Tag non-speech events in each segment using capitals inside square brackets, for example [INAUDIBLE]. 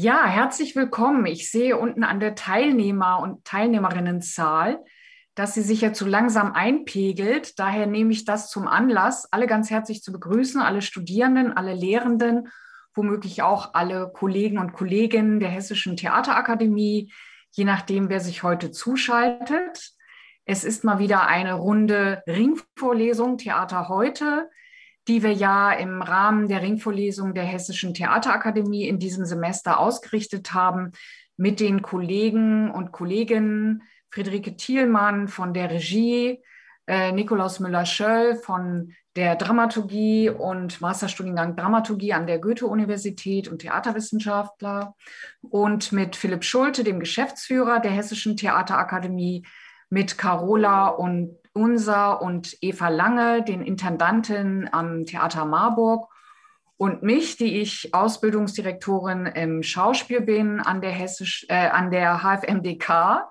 Ja, herzlich willkommen. Ich sehe unten an der Teilnehmer- und Teilnehmerinnenzahl, dass sie sich jetzt so langsam einpegelt. Daher nehme ich das zum Anlass, alle ganz herzlich zu begrüßen, alle Studierenden, alle Lehrenden, womöglich auch alle Kollegen und Kolleginnen der Hessischen Theaterakademie, je nachdem, wer sich heute zuschaltet. Es ist mal wieder eine Runde Ringvorlesung Theater heute die wir ja im Rahmen der Ringvorlesung der Hessischen Theaterakademie in diesem Semester ausgerichtet haben mit den Kollegen und Kolleginnen Friederike Thielmann von der Regie, äh, Nikolaus Müller-Schöll von der Dramaturgie und Masterstudiengang Dramaturgie an der Goethe-Universität und Theaterwissenschaftler. Und mit Philipp Schulte, dem Geschäftsführer der Hessischen Theaterakademie, mit Carola und Unser und Eva Lange, den Intendanten am Theater Marburg und mich, die ich Ausbildungsdirektorin im Schauspiel bin an der, Hessisch, äh, an der HFMDK.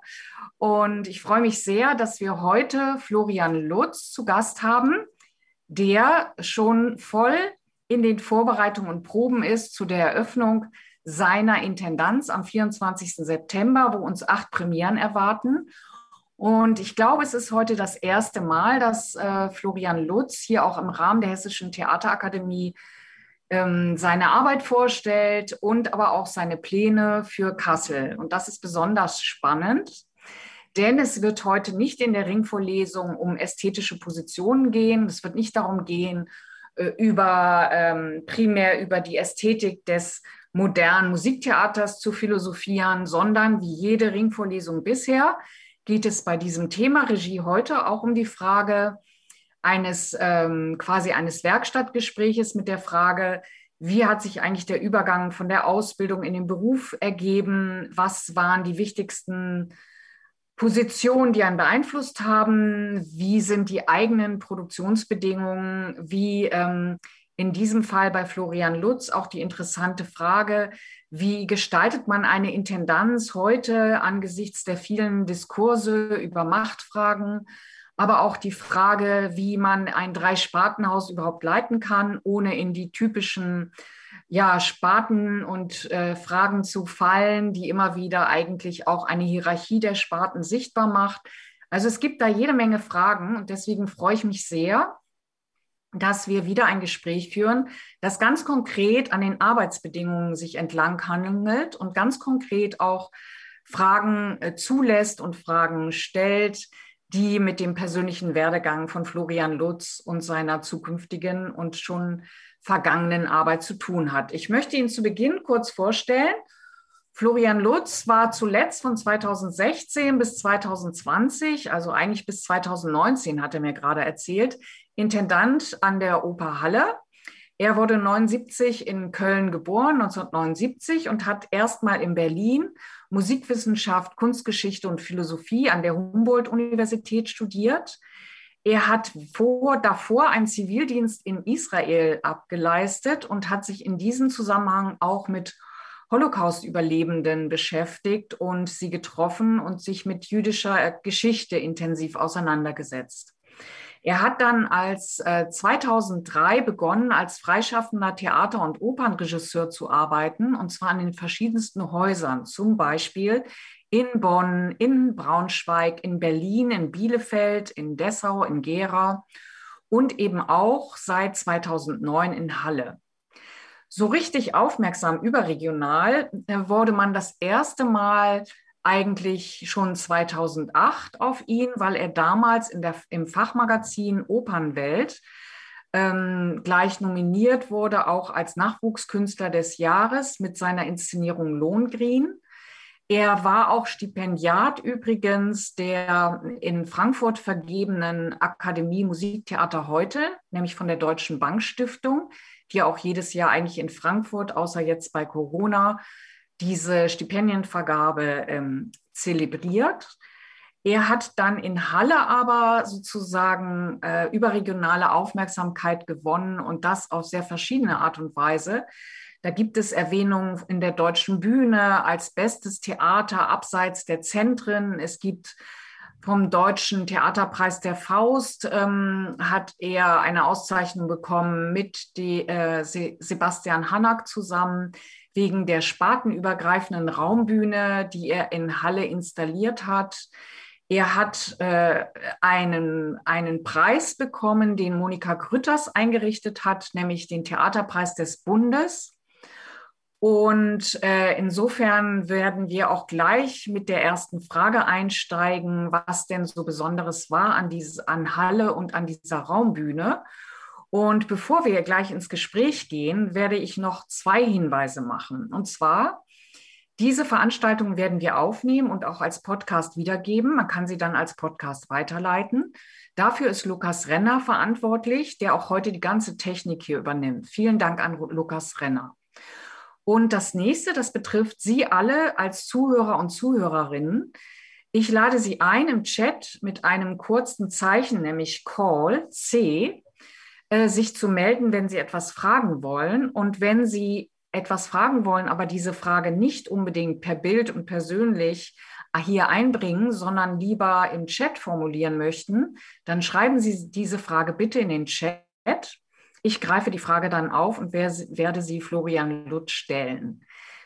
Und ich freue mich sehr, dass wir heute Florian Lutz zu Gast haben, der schon voll in den Vorbereitungen und Proben ist zu der Eröffnung seiner Intendanz am 24. September, wo uns acht Premieren erwarten. Und ich glaube, es ist heute das erste Mal, dass äh, Florian Lutz hier auch im Rahmen der Hessischen Theaterakademie ähm, seine Arbeit vorstellt und aber auch seine Pläne für Kassel. Und das ist besonders spannend, denn es wird heute nicht in der Ringvorlesung um ästhetische Positionen gehen. Es wird nicht darum gehen, äh, über ähm, primär über die Ästhetik des modernen Musiktheaters zu philosophieren, sondern wie jede Ringvorlesung bisher geht es bei diesem Thema Regie heute auch um die Frage eines ähm, quasi eines Werkstattgespräches mit der Frage, wie hat sich eigentlich der Übergang von der Ausbildung in den Beruf ergeben? Was waren die wichtigsten Positionen, die einen beeinflusst haben? Wie sind die eigenen Produktionsbedingungen? Wie ähm, in diesem Fall bei Florian Lutz auch die interessante Frage, wie gestaltet man eine Intendanz heute angesichts der vielen Diskurse über Machtfragen, aber auch die Frage, wie man ein Drei-Spartenhaus überhaupt leiten kann, ohne in die typischen ja, Sparten und äh, Fragen zu fallen, die immer wieder eigentlich auch eine Hierarchie der Sparten sichtbar macht. Also es gibt da jede Menge Fragen und deswegen freue ich mich sehr, dass wir wieder ein Gespräch führen, das ganz konkret an den Arbeitsbedingungen sich entlang handelt und ganz konkret auch Fragen äh, zulässt und Fragen stellt, die mit dem persönlichen Werdegang von Florian Lutz und seiner zukünftigen und schon vergangenen Arbeit zu tun hat. Ich möchte ihn zu Beginn kurz vorstellen. Florian Lutz war zuletzt von 2016 bis 2020, also eigentlich bis 2019, hat er mir gerade erzählt, Intendant an der Oper Halle. Er wurde 79 in Köln geboren, 1979, und hat erstmal in Berlin Musikwissenschaft, Kunstgeschichte und Philosophie an der Humboldt-Universität studiert. Er hat vor, davor einen Zivildienst in Israel abgeleistet und hat sich in diesem Zusammenhang auch mit Holocaust-Überlebenden beschäftigt und sie getroffen und sich mit jüdischer Geschichte intensiv auseinandergesetzt. Er hat dann als äh, 2003 begonnen, als freischaffender Theater- und Opernregisseur zu arbeiten, und zwar an den verschiedensten Häusern, zum Beispiel in Bonn, in Braunschweig, in Berlin, in Bielefeld, in Dessau, in Gera und eben auch seit 2009 in Halle. So richtig aufmerksam überregional äh, wurde man das erste Mal eigentlich schon 2008 auf ihn, weil er damals in der, im Fachmagazin Opernwelt ähm, gleich nominiert wurde, auch als Nachwuchskünstler des Jahres mit seiner Inszenierung Lohngrin. Er war auch Stipendiat übrigens der in Frankfurt vergebenen Akademie Musiktheater heute, nämlich von der Deutschen Bankstiftung, die auch jedes Jahr eigentlich in Frankfurt, außer jetzt bei Corona, diese Stipendienvergabe ähm, zelebriert. Er hat dann in Halle aber sozusagen äh, überregionale Aufmerksamkeit gewonnen und das auf sehr verschiedene Art und Weise. Da gibt es Erwähnungen in der deutschen Bühne als bestes Theater abseits der Zentren. Es gibt vom Deutschen Theaterpreis der Faust ähm, hat er eine Auszeichnung bekommen mit die, äh, Sebastian Hanak zusammen wegen der spartenübergreifenden Raumbühne, die er in Halle installiert hat. Er hat äh, einen, einen Preis bekommen, den Monika Grütters eingerichtet hat, nämlich den Theaterpreis des Bundes. Und äh, insofern werden wir auch gleich mit der ersten Frage einsteigen, was denn so Besonderes war an, dieses, an Halle und an dieser Raumbühne. Und bevor wir gleich ins Gespräch gehen, werde ich noch zwei Hinweise machen. Und zwar, diese Veranstaltung werden wir aufnehmen und auch als Podcast wiedergeben. Man kann sie dann als Podcast weiterleiten. Dafür ist Lukas Renner verantwortlich, der auch heute die ganze Technik hier übernimmt. Vielen Dank an Lukas Renner. Und das nächste, das betrifft Sie alle als Zuhörer und Zuhörerinnen. Ich lade Sie ein, im Chat mit einem kurzen Zeichen, nämlich Call C, äh, sich zu melden, wenn Sie etwas fragen wollen. Und wenn Sie etwas fragen wollen, aber diese Frage nicht unbedingt per Bild und persönlich hier einbringen, sondern lieber im Chat formulieren möchten, dann schreiben Sie diese Frage bitte in den Chat. Ich greife die Frage dann auf und werde sie Florian Lutz stellen.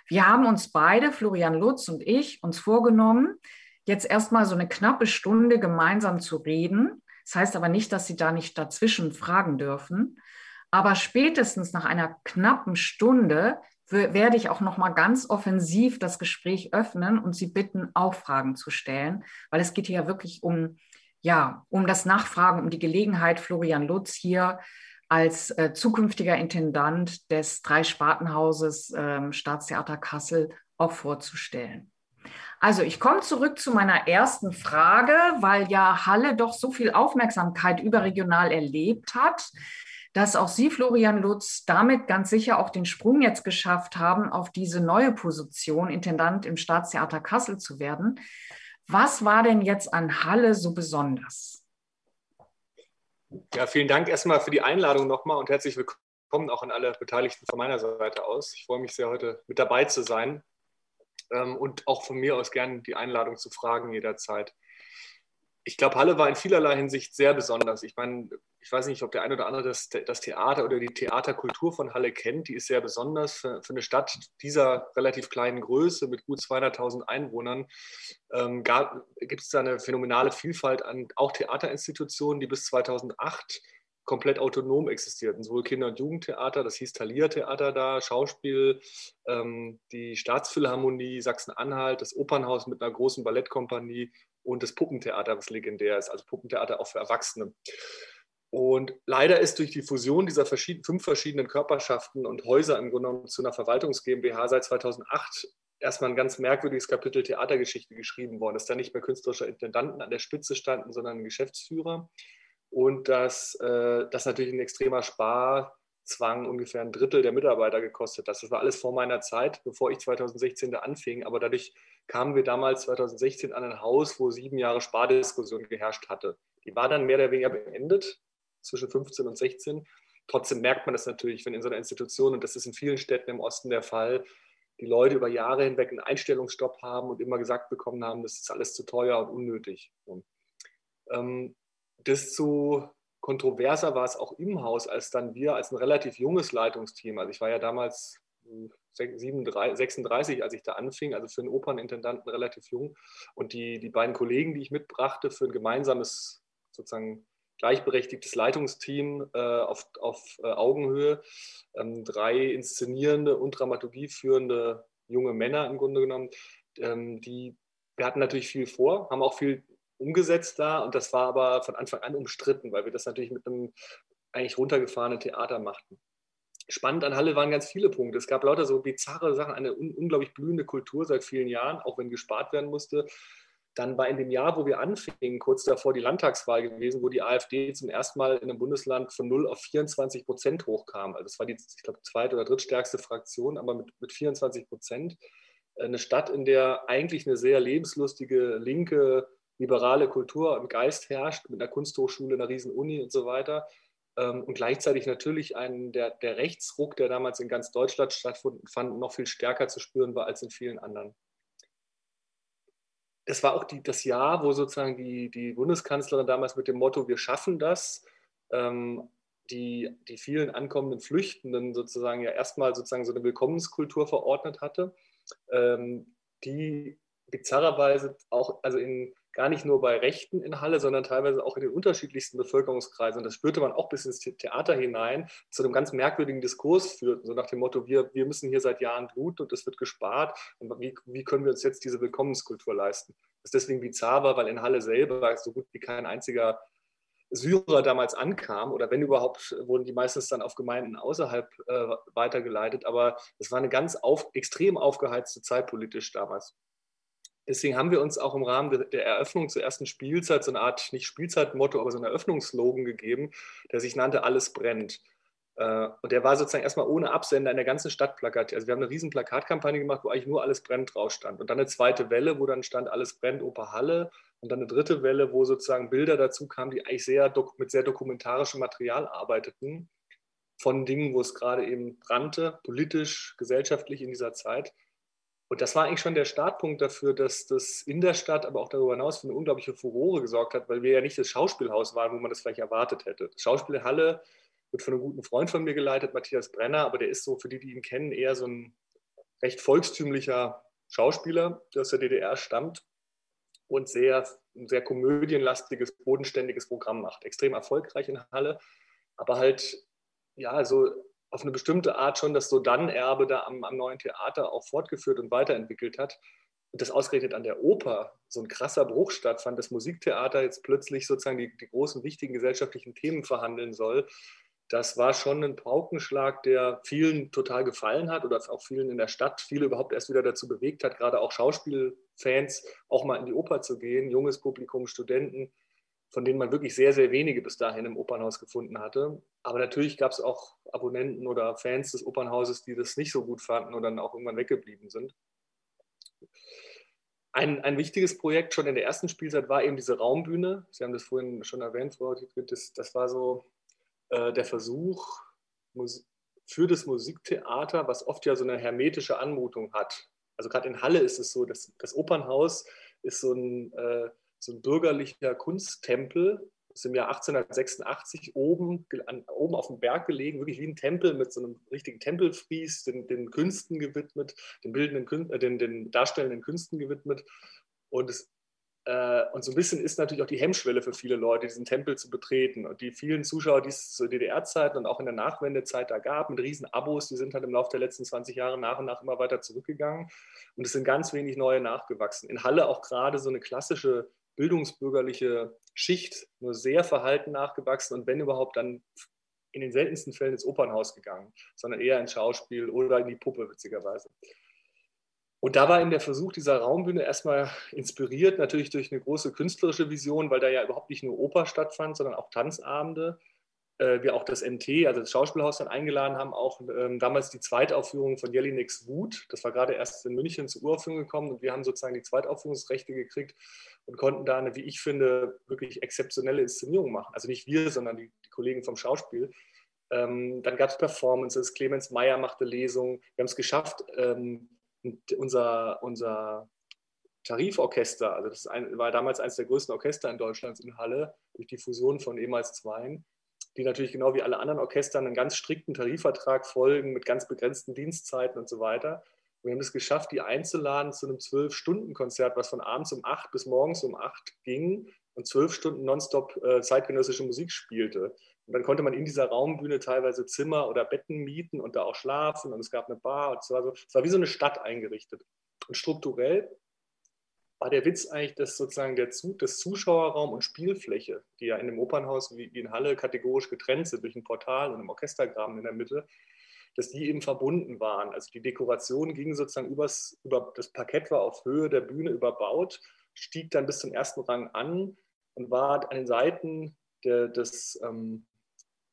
Wir haben uns beide, Florian Lutz und ich, uns vorgenommen, jetzt erstmal so eine knappe Stunde gemeinsam zu reden. Das heißt aber nicht, dass Sie da nicht dazwischen fragen dürfen. Aber spätestens nach einer knappen Stunde werde ich auch noch mal ganz offensiv das Gespräch öffnen und Sie bitten, auch Fragen zu stellen, weil es geht hier wirklich um ja um das Nachfragen, um die Gelegenheit, Florian Lutz hier als äh, zukünftiger Intendant des Dreispartenhauses ähm, Staatstheater Kassel auch vorzustellen. Also ich komme zurück zu meiner ersten Frage, weil ja Halle doch so viel Aufmerksamkeit überregional erlebt hat, dass auch Sie, Florian Lutz, damit ganz sicher auch den Sprung jetzt geschafft haben, auf diese neue Position, Intendant im Staatstheater Kassel zu werden. Was war denn jetzt an Halle so besonders? Ja, vielen Dank erstmal für die Einladung nochmal und herzlich willkommen auch an alle Beteiligten von meiner Seite aus. Ich freue mich sehr, heute mit dabei zu sein und auch von mir aus gerne die Einladung zu fragen jederzeit ich glaube, Halle war in vielerlei Hinsicht sehr besonders. Ich meine, ich weiß nicht, ob der eine oder andere das, das Theater oder die Theaterkultur von Halle kennt. Die ist sehr besonders für, für eine Stadt dieser relativ kleinen Größe mit gut 200.000 Einwohnern. Ähm, Gibt es da eine phänomenale Vielfalt an auch Theaterinstitutionen, die bis 2008 komplett autonom existierten. Sowohl Kinder- und Jugendtheater, das hieß Thalia Theater da, Schauspiel, ähm, die Staatsphilharmonie Sachsen-Anhalt, das Opernhaus mit einer großen Ballettkompanie und das Puppentheater, was legendär ist, also Puppentheater auch für Erwachsene. Und leider ist durch die Fusion dieser verschieden, fünf verschiedenen Körperschaften und Häuser im Grunde genommen zu einer Verwaltungs GmbH seit 2008 erstmal ein ganz merkwürdiges Kapitel Theatergeschichte geschrieben worden, dass da nicht mehr künstlerische Intendanten an der Spitze standen, sondern Geschäftsführer. Und dass äh, das natürlich ein extremer Sparzwang ungefähr ein Drittel der Mitarbeiter gekostet hat. Das war alles vor meiner Zeit, bevor ich 2016 da anfing. Aber dadurch kamen wir damals 2016 an ein Haus, wo sieben Jahre Spardiskussion geherrscht hatte. Die war dann mehr oder weniger beendet, zwischen 15 und 16. Trotzdem merkt man das natürlich, wenn in so einer Institution, und das ist in vielen Städten im Osten der Fall, die Leute über Jahre hinweg einen Einstellungsstopp haben und immer gesagt bekommen haben, das ist alles zu teuer und unnötig. Ähm, desto kontroverser war es auch im Haus, als dann wir als ein relativ junges Leitungsteam, also ich war ja damals 36, als ich da anfing, also für einen Opernintendanten relativ jung. Und die, die beiden Kollegen, die ich mitbrachte für ein gemeinsames, sozusagen gleichberechtigtes Leitungsteam äh, auf, auf äh, Augenhöhe, ähm, drei inszenierende und Dramaturgie führende junge Männer im Grunde genommen, ähm, die wir hatten natürlich viel vor, haben auch viel umgesetzt da und das war aber von Anfang an umstritten, weil wir das natürlich mit einem eigentlich runtergefahrenen Theater machten spannend an Halle waren ganz viele Punkte. Es gab lauter so bizarre Sachen, eine un unglaublich blühende Kultur seit vielen Jahren, auch wenn gespart werden musste. Dann war in dem Jahr, wo wir anfingen, kurz davor die Landtagswahl gewesen, wo die AfD zum ersten Mal in einem Bundesland von 0 auf 24 Prozent hochkam. Also das war die, ich glaube, zweite oder drittstärkste Fraktion, aber mit, mit 24 Prozent. Eine Stadt, in der eigentlich eine sehr lebenslustige, linke, liberale Kultur und Geist herrscht, mit einer Kunsthochschule, einer riesen Uni und so weiter. Ähm, und gleichzeitig natürlich ein, der, der Rechtsruck, der damals in ganz Deutschland stattfand, noch viel stärker zu spüren war als in vielen anderen. Das war auch die, das Jahr, wo sozusagen die, die Bundeskanzlerin damals mit dem Motto Wir schaffen das, ähm, die, die vielen ankommenden Flüchtenden sozusagen ja erstmal sozusagen so eine Willkommenskultur verordnet hatte, ähm, die bizarrerweise auch, also in, gar nicht nur bei Rechten in Halle, sondern teilweise auch in den unterschiedlichsten Bevölkerungskreisen. Und das spürte man auch bis ins Theater hinein, zu einem ganz merkwürdigen Diskurs führten, so nach dem Motto, wir, wir müssen hier seit Jahren bluten und es wird gespart. Und wie, wie können wir uns jetzt diese Willkommenskultur leisten? Das deswegen bizarr war, weil in Halle selber so gut wie kein einziger Syrer damals ankam, oder wenn überhaupt, wurden die meistens dann auf Gemeinden außerhalb äh, weitergeleitet. Aber es war eine ganz auf, extrem aufgeheizte Zeit politisch damals. Deswegen haben wir uns auch im Rahmen der Eröffnung zur ersten Spielzeit so eine Art, nicht Spielzeitmotto, aber so einen Eröffnungsslogan gegeben, der sich nannte Alles brennt. Äh, und der war sozusagen erstmal ohne Absender in der ganzen Stadt plakatiert. Also wir haben eine riesen Plakatkampagne gemacht, wo eigentlich nur Alles brennt drauf stand. Und dann eine zweite Welle, wo dann stand Alles brennt, Oper Halle. Und dann eine dritte Welle, wo sozusagen Bilder dazu kamen, die eigentlich sehr mit sehr dokumentarischem Material arbeiteten, von Dingen, wo es gerade eben brannte, politisch, gesellschaftlich in dieser Zeit. Und das war eigentlich schon der Startpunkt dafür, dass das in der Stadt, aber auch darüber hinaus für eine unglaubliche Furore gesorgt hat, weil wir ja nicht das Schauspielhaus waren, wo man das vielleicht erwartet hätte. Die Schauspielhalle wird von einem guten Freund von mir geleitet, Matthias Brenner, aber der ist so, für die, die ihn kennen, eher so ein recht volkstümlicher Schauspieler, der aus der DDR stammt und sehr, ein sehr komödienlastiges, bodenständiges Programm macht. Extrem erfolgreich in Halle, aber halt, ja, so auf eine bestimmte Art schon das So-Dann-Erbe da am, am, neuen Theater auch fortgeführt und weiterentwickelt hat. Und das ausgerechnet an der Oper so ein krasser Bruch stattfand, das Musiktheater jetzt plötzlich sozusagen die, die großen, wichtigen gesellschaftlichen Themen verhandeln soll. Das war schon ein Paukenschlag, der vielen total gefallen hat oder auch vielen in der Stadt, viele überhaupt erst wieder dazu bewegt hat, gerade auch Schauspielfans auch mal in die Oper zu gehen, junges Publikum, Studenten, von denen man wirklich sehr, sehr wenige bis dahin im Opernhaus gefunden hatte. Aber natürlich gab es auch Abonnenten oder Fans des Opernhauses, die das nicht so gut fanden und dann auch irgendwann weggeblieben sind. Ein, ein wichtiges Projekt schon in der ersten Spielzeit war eben diese Raumbühne. Sie haben das vorhin schon erwähnt, Frau das, das war so äh, der Versuch für das Musiktheater, was oft ja so eine hermetische Anmutung hat. Also gerade in Halle ist es so, dass das Opernhaus ist so ein äh, so ein bürgerlicher Kunsttempel, ist im Jahr 1886 oben, an, oben auf dem Berg gelegen, wirklich wie ein Tempel mit so einem richtigen Tempelfries, den, den Künsten gewidmet, den, bildenden, äh, den, den darstellenden Künsten gewidmet. Und, es, äh, und so ein bisschen ist natürlich auch die Hemmschwelle für viele Leute, diesen Tempel zu betreten. Und die vielen Zuschauer, die es zu DDR-Zeiten und auch in der Nachwendezeit da gab, mit riesen Abos, die sind halt im Laufe der letzten 20 Jahre nach und nach immer weiter zurückgegangen. Und es sind ganz wenig neue nachgewachsen. In Halle auch gerade so eine klassische bildungsbürgerliche Schicht nur sehr verhalten nachgewachsen und wenn überhaupt dann in den seltensten Fällen ins Opernhaus gegangen, sondern eher ins Schauspiel oder in die Puppe, witzigerweise. Und da war eben der Versuch dieser Raumbühne erstmal inspiriert, natürlich durch eine große künstlerische Vision, weil da ja überhaupt nicht nur Oper stattfand, sondern auch Tanzabende wir auch das MT, also das Schauspielhaus, dann eingeladen haben, auch ähm, damals die Zweitaufführung von Jelineks Wut. Das war gerade erst in München zur Uraufführung gekommen und wir haben sozusagen die Zweitaufführungsrechte gekriegt und konnten da eine, wie ich finde, wirklich exzeptionelle Inszenierung machen. Also nicht wir, sondern die, die Kollegen vom Schauspiel. Ähm, dann gab es Performances, Clemens Meyer machte Lesungen. Wir haben es geschafft, ähm, unser, unser Tariforchester, also das ein, war damals eines der größten Orchester in Deutschland in Halle, durch die Fusion von ehemals Zweien, die natürlich genau wie alle anderen Orchester einen ganz strikten Tarifvertrag folgen mit ganz begrenzten Dienstzeiten und so weiter. wir haben es geschafft, die einzuladen zu einem Zwölf-Stunden-Konzert, was von abends um acht bis morgens um acht ging und zwölf Stunden nonstop äh, zeitgenössische Musik spielte. Und dann konnte man in dieser Raumbühne teilweise Zimmer oder Betten mieten und da auch schlafen und es gab eine Bar. Es war, so, es war wie so eine Stadt eingerichtet. Und strukturell war der Witz eigentlich, dass sozusagen der Zug, das Zuschauerraum und Spielfläche, die ja in dem Opernhaus wie in Halle kategorisch getrennt sind durch ein Portal und einen Orchestergraben in der Mitte, dass die eben verbunden waren. Also die Dekoration ging sozusagen übers, über das Parkett war auf Höhe der Bühne überbaut, stieg dann bis zum ersten Rang an und war an den Seiten der, des, ähm,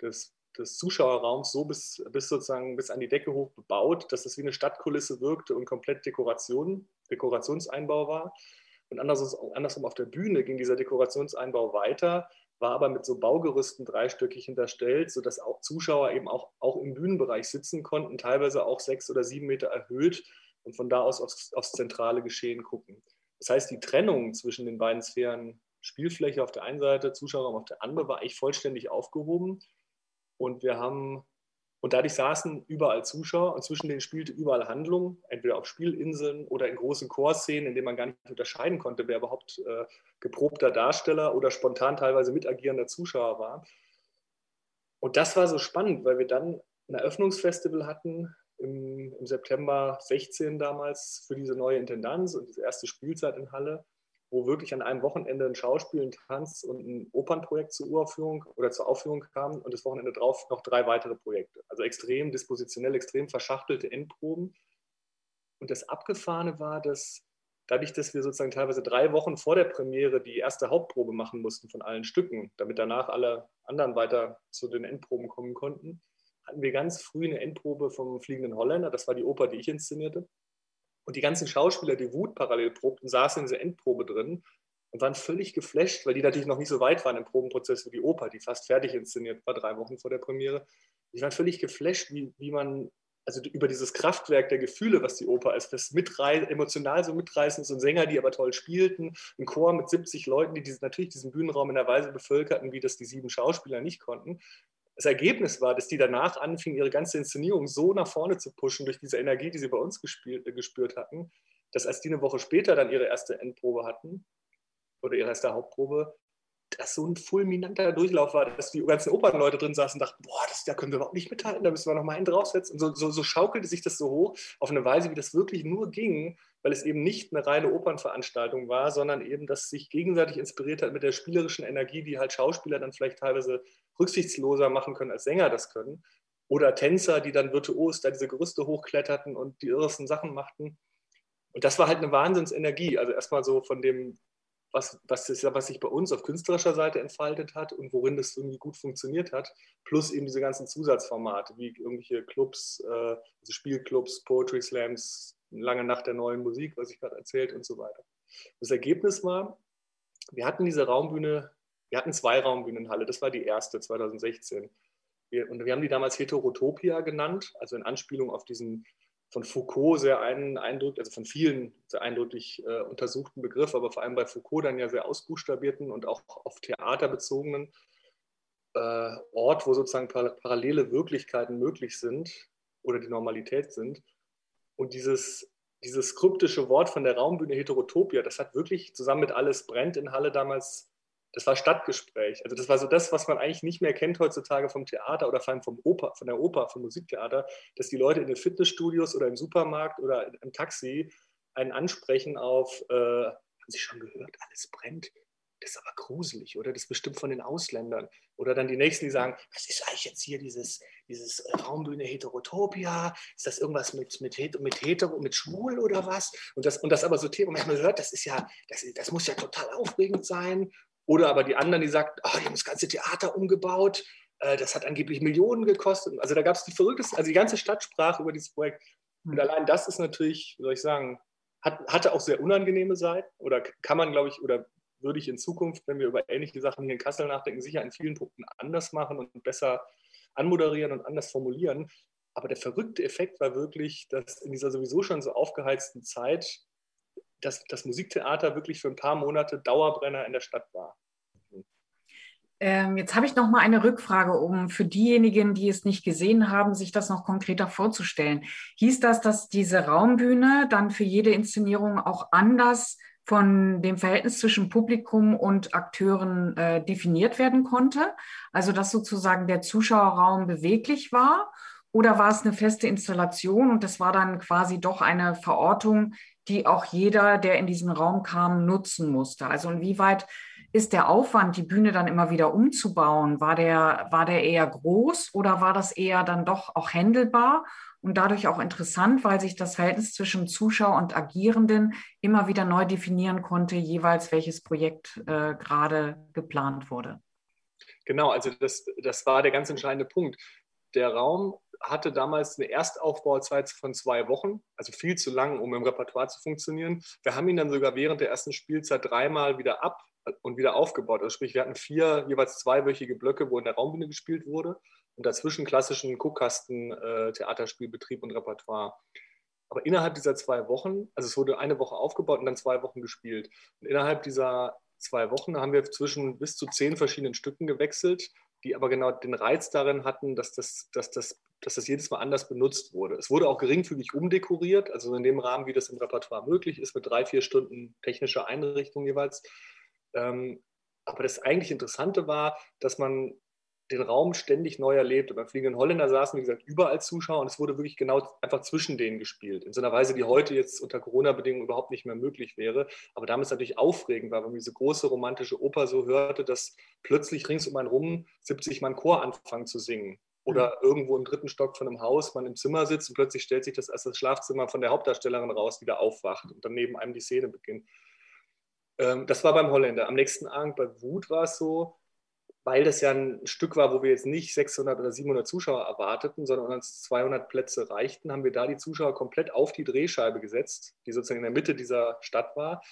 des, des Zuschauerraums so bis, bis sozusagen bis an die Decke hoch bebaut, dass es wie eine Stadtkulisse wirkte und komplett Dekoration, Dekorationseinbau war. Und andersrum auf der Bühne ging dieser Dekorationseinbau weiter, war aber mit so Baugerüsten dreistöckig hinterstellt, sodass auch Zuschauer eben auch, auch im Bühnenbereich sitzen konnten, teilweise auch sechs oder sieben Meter erhöht und von da aus aufs, aufs zentrale Geschehen gucken. Das heißt, die Trennung zwischen den beiden Sphären Spielfläche auf der einen Seite, Zuschauerraum auf der anderen, war eigentlich vollständig aufgehoben. Und wir haben, und dadurch saßen überall Zuschauer und zwischen denen spielte überall Handlung, entweder auf Spielinseln oder in großen Chorszenen, in denen man gar nicht unterscheiden konnte, wer überhaupt äh, geprobter Darsteller oder spontan teilweise mitagierender Zuschauer war. Und das war so spannend, weil wir dann ein Eröffnungsfestival hatten im, im September 16 damals für diese neue Intendanz und diese erste Spielzeit in Halle wo wirklich an einem Wochenende ein Schauspiel, ein Tanz und ein Opernprojekt zur Uraufführung oder zur Aufführung kamen und das Wochenende drauf noch drei weitere Projekte. Also extrem dispositionell, extrem verschachtelte Endproben. Und das Abgefahrene war, dass dadurch, dass wir sozusagen teilweise drei Wochen vor der Premiere die erste Hauptprobe machen mussten von allen Stücken, damit danach alle anderen weiter zu den Endproben kommen konnten, hatten wir ganz früh eine Endprobe vom Fliegenden Holländer. Das war die Oper, die ich inszenierte. Und die ganzen Schauspieler, die Wut parallel probten, saßen in dieser Endprobe drin und waren völlig geflasht, weil die natürlich noch nicht so weit waren im Probenprozess wie die Oper, die fast fertig inszeniert war, drei Wochen vor der Premiere. Die waren völlig geflasht, wie, wie man, also über dieses Kraftwerk der Gefühle, was die Oper ist, das mitrei emotional so mitreißend ist und Sänger, die aber toll spielten, ein Chor mit 70 Leuten, die diese, natürlich diesen Bühnenraum in der Weise bevölkerten, wie das die sieben Schauspieler nicht konnten das Ergebnis war, dass die danach anfingen, ihre ganze Inszenierung so nach vorne zu pushen durch diese Energie, die sie bei uns gespielt, äh, gespürt hatten, dass als die eine Woche später dann ihre erste Endprobe hatten oder ihre erste Hauptprobe, das so ein fulminanter Durchlauf war, dass die ganzen Opernleute drin saßen und dachten, boah, das, da können wir überhaupt nicht mithalten, da müssen wir noch mal einen draufsetzen. Und so, so, so schaukelte sich das so hoch auf eine Weise, wie das wirklich nur ging, weil es eben nicht eine reine Opernveranstaltung war, sondern eben, dass sich gegenseitig inspiriert hat mit der spielerischen Energie, die halt Schauspieler dann vielleicht teilweise rücksichtsloser machen können, als Sänger das können. Oder Tänzer, die dann virtuos da diese Gerüste hochkletterten und die irresten Sachen machten. Und das war halt eine Wahnsinnsenergie. Also erstmal so von dem, was, was, was sich bei uns auf künstlerischer Seite entfaltet hat und worin das irgendwie gut funktioniert hat, plus eben diese ganzen Zusatzformate, wie irgendwelche Clubs, äh, also Spielclubs, Poetry Slams, lange Nacht der neuen Musik, was ich gerade erzählt und so weiter. Das Ergebnis war, wir hatten diese Raumbühne wir hatten zwei Raumbühnen in Halle, das war die erste 2016. Wir, und wir haben die damals Heterotopia genannt, also in Anspielung auf diesen von Foucault sehr eindrücklich, also von vielen sehr eindrücklich äh, untersuchten Begriff, aber vor allem bei Foucault dann ja sehr ausbuchstabierten und auch auf Theater bezogenen äh, Ort, wo sozusagen parallele Wirklichkeiten möglich sind oder die Normalität sind. Und dieses, dieses kryptische Wort von der Raumbühne Heterotopia, das hat wirklich zusammen mit Alles brennt in Halle damals das war Stadtgespräch. Also das war so das, was man eigentlich nicht mehr kennt heutzutage vom Theater oder vor allem vom Oper, von der Oper, vom Musiktheater, dass die Leute in den Fitnessstudios oder im Supermarkt oder im Taxi einen ansprechen auf, äh, haben Sie schon gehört, alles brennt. Das ist aber gruselig, oder? Das ist bestimmt von den Ausländern. Oder dann die Nächsten, die sagen, was ist eigentlich jetzt hier dieses, dieses Raumbühne Heterotopia? Ist das irgendwas mit, mit, mit Hetero, mit Schwul oder was? Und das, und das aber so Thema, man hört, das ist ja, das, das muss ja total aufregend sein. Oder aber die anderen, die sagt, oh, die haben das ganze Theater umgebaut, äh, das hat angeblich Millionen gekostet. Also da gab es die verrücktesten, also die ganze Stadt sprach über dieses Projekt. Und hm. allein das ist natürlich, wie soll ich sagen, hat, hatte auch sehr unangenehme Seiten oder kann man, glaube ich, oder würde ich in Zukunft, wenn wir über ähnliche Sachen hier in Kassel nachdenken, sicher in vielen Punkten anders machen und besser anmoderieren und anders formulieren. Aber der verrückte Effekt war wirklich, dass in dieser sowieso schon so aufgeheizten Zeit dass das Musiktheater wirklich für ein paar Monate Dauerbrenner in der Stadt war. Ähm, jetzt habe ich noch mal eine Rückfrage, um für diejenigen, die es nicht gesehen haben, sich das noch konkreter vorzustellen. Hieß das, dass diese Raumbühne dann für jede Inszenierung auch anders von dem Verhältnis zwischen Publikum und Akteuren äh, definiert werden konnte? Also dass sozusagen der Zuschauerraum beweglich war? Oder war es eine feste Installation und das war dann quasi doch eine Verortung, die auch jeder, der in diesen Raum kam, nutzen musste. Also inwieweit ist der Aufwand, die Bühne dann immer wieder umzubauen, war der, war der eher groß oder war das eher dann doch auch händelbar und dadurch auch interessant, weil sich das Verhältnis zwischen Zuschauer und Agierenden immer wieder neu definieren konnte, jeweils welches Projekt äh, gerade geplant wurde? Genau, also das, das war der ganz entscheidende Punkt. Der Raum hatte damals eine Erstaufbauzeit von zwei Wochen, also viel zu lang, um im Repertoire zu funktionieren. Wir haben ihn dann sogar während der ersten Spielzeit dreimal wieder ab und wieder aufgebaut. Also sprich, wir hatten vier jeweils zweiwöchige Blöcke, wo in der Raumbühne gespielt wurde und dazwischen klassischen Guckkasten, äh, Theaterspielbetrieb und Repertoire. Aber innerhalb dieser zwei Wochen, also es wurde eine Woche aufgebaut und dann zwei Wochen gespielt. Und innerhalb dieser zwei Wochen haben wir zwischen bis zu zehn verschiedenen Stücken gewechselt die aber genau den Reiz darin hatten, dass das, dass das, dass das jedes Mal anders benutzt wurde. Es wurde auch geringfügig umdekoriert, also in dem Rahmen, wie das im Repertoire möglich ist, mit drei, vier Stunden technischer Einrichtung jeweils. Ähm, aber das eigentlich Interessante war, dass man den Raum ständig neu erlebt. Und beim Fliegenden Holländer saßen, wie gesagt, überall Zuschauer und es wurde wirklich genau einfach zwischen denen gespielt. In so einer Weise, die heute jetzt unter Corona-Bedingungen überhaupt nicht mehr möglich wäre. Aber damals natürlich aufregend war, wenn man diese große romantische Oper so hörte, dass plötzlich rings um einen rum 70 Mann Chor anfangen zu singen. Oder mhm. irgendwo im dritten Stock von einem Haus man im Zimmer sitzt und plötzlich stellt sich das als das Schlafzimmer von der Hauptdarstellerin raus, wieder aufwacht und dann neben einem die Szene beginnt. Ähm, das war beim Holländer. Am nächsten Abend bei Wut war es so, weil das ja ein Stück war, wo wir jetzt nicht 600 oder 700 Zuschauer erwarteten, sondern uns 200 Plätze reichten, haben wir da die Zuschauer komplett auf die Drehscheibe gesetzt, die sozusagen in der Mitte dieser Stadt war,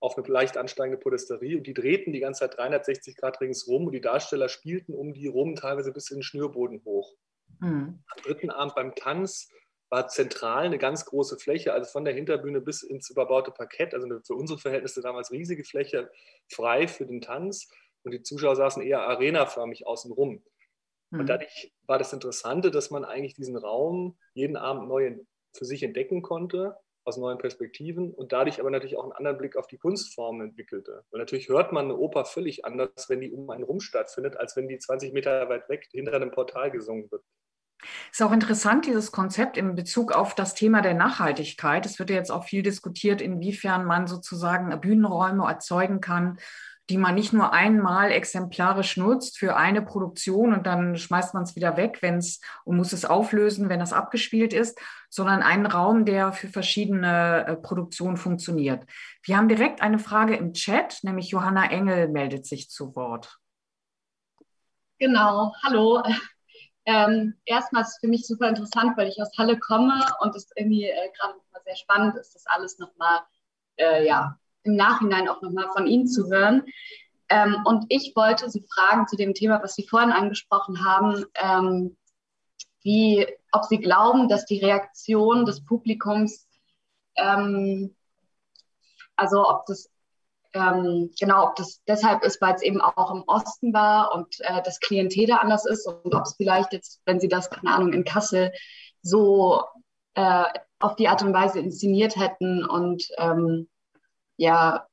auf eine leicht ansteigende Podesterie und die drehten die ganze Zeit 360 Grad ringsrum und die Darsteller spielten um die rum, teilweise bis in den Schnürboden hoch. Mhm. Am dritten Abend beim Tanz war zentral eine ganz große Fläche, also von der Hinterbühne bis ins überbaute Parkett, also eine für unsere Verhältnisse damals riesige Fläche, frei für den Tanz und die Zuschauer saßen eher arenaförmig außenrum. Mhm. Und dadurch war das Interessante, dass man eigentlich diesen Raum jeden Abend neu für sich entdecken konnte, aus neuen Perspektiven und dadurch aber natürlich auch einen anderen Blick auf die Kunstformen entwickelte. Weil natürlich hört man eine Oper völlig anders, wenn die um einen rum stattfindet, als wenn die 20 Meter weit weg hinter einem Portal gesungen wird. Ist auch interessant, dieses Konzept in Bezug auf das Thema der Nachhaltigkeit. Es wird ja jetzt auch viel diskutiert, inwiefern man sozusagen Bühnenräume erzeugen kann, die man nicht nur einmal exemplarisch nutzt für eine Produktion und dann schmeißt man es wieder weg, wenn es und muss es auflösen, wenn das abgespielt ist, sondern einen Raum, der für verschiedene äh, Produktionen funktioniert. Wir haben direkt eine Frage im Chat, nämlich Johanna Engel meldet sich zu Wort. Genau, hallo. Ähm, erstmal ist es für mich super interessant, weil ich aus Halle komme und es irgendwie äh, gerade sehr spannend ist, das alles nochmal äh, ja, im Nachhinein auch nochmal von Ihnen zu hören. Ähm, und ich wollte Sie fragen zu dem Thema, was Sie vorhin angesprochen haben, ähm, wie, ob Sie glauben, dass die Reaktion des Publikums, ähm, also ob das ähm, genau, ob das deshalb ist, weil es eben auch im Osten war und äh, das Klientel da anders ist und ob es vielleicht jetzt, wenn Sie das, keine Ahnung, in Kassel so äh, auf die Art und Weise inszeniert hätten und ähm, ja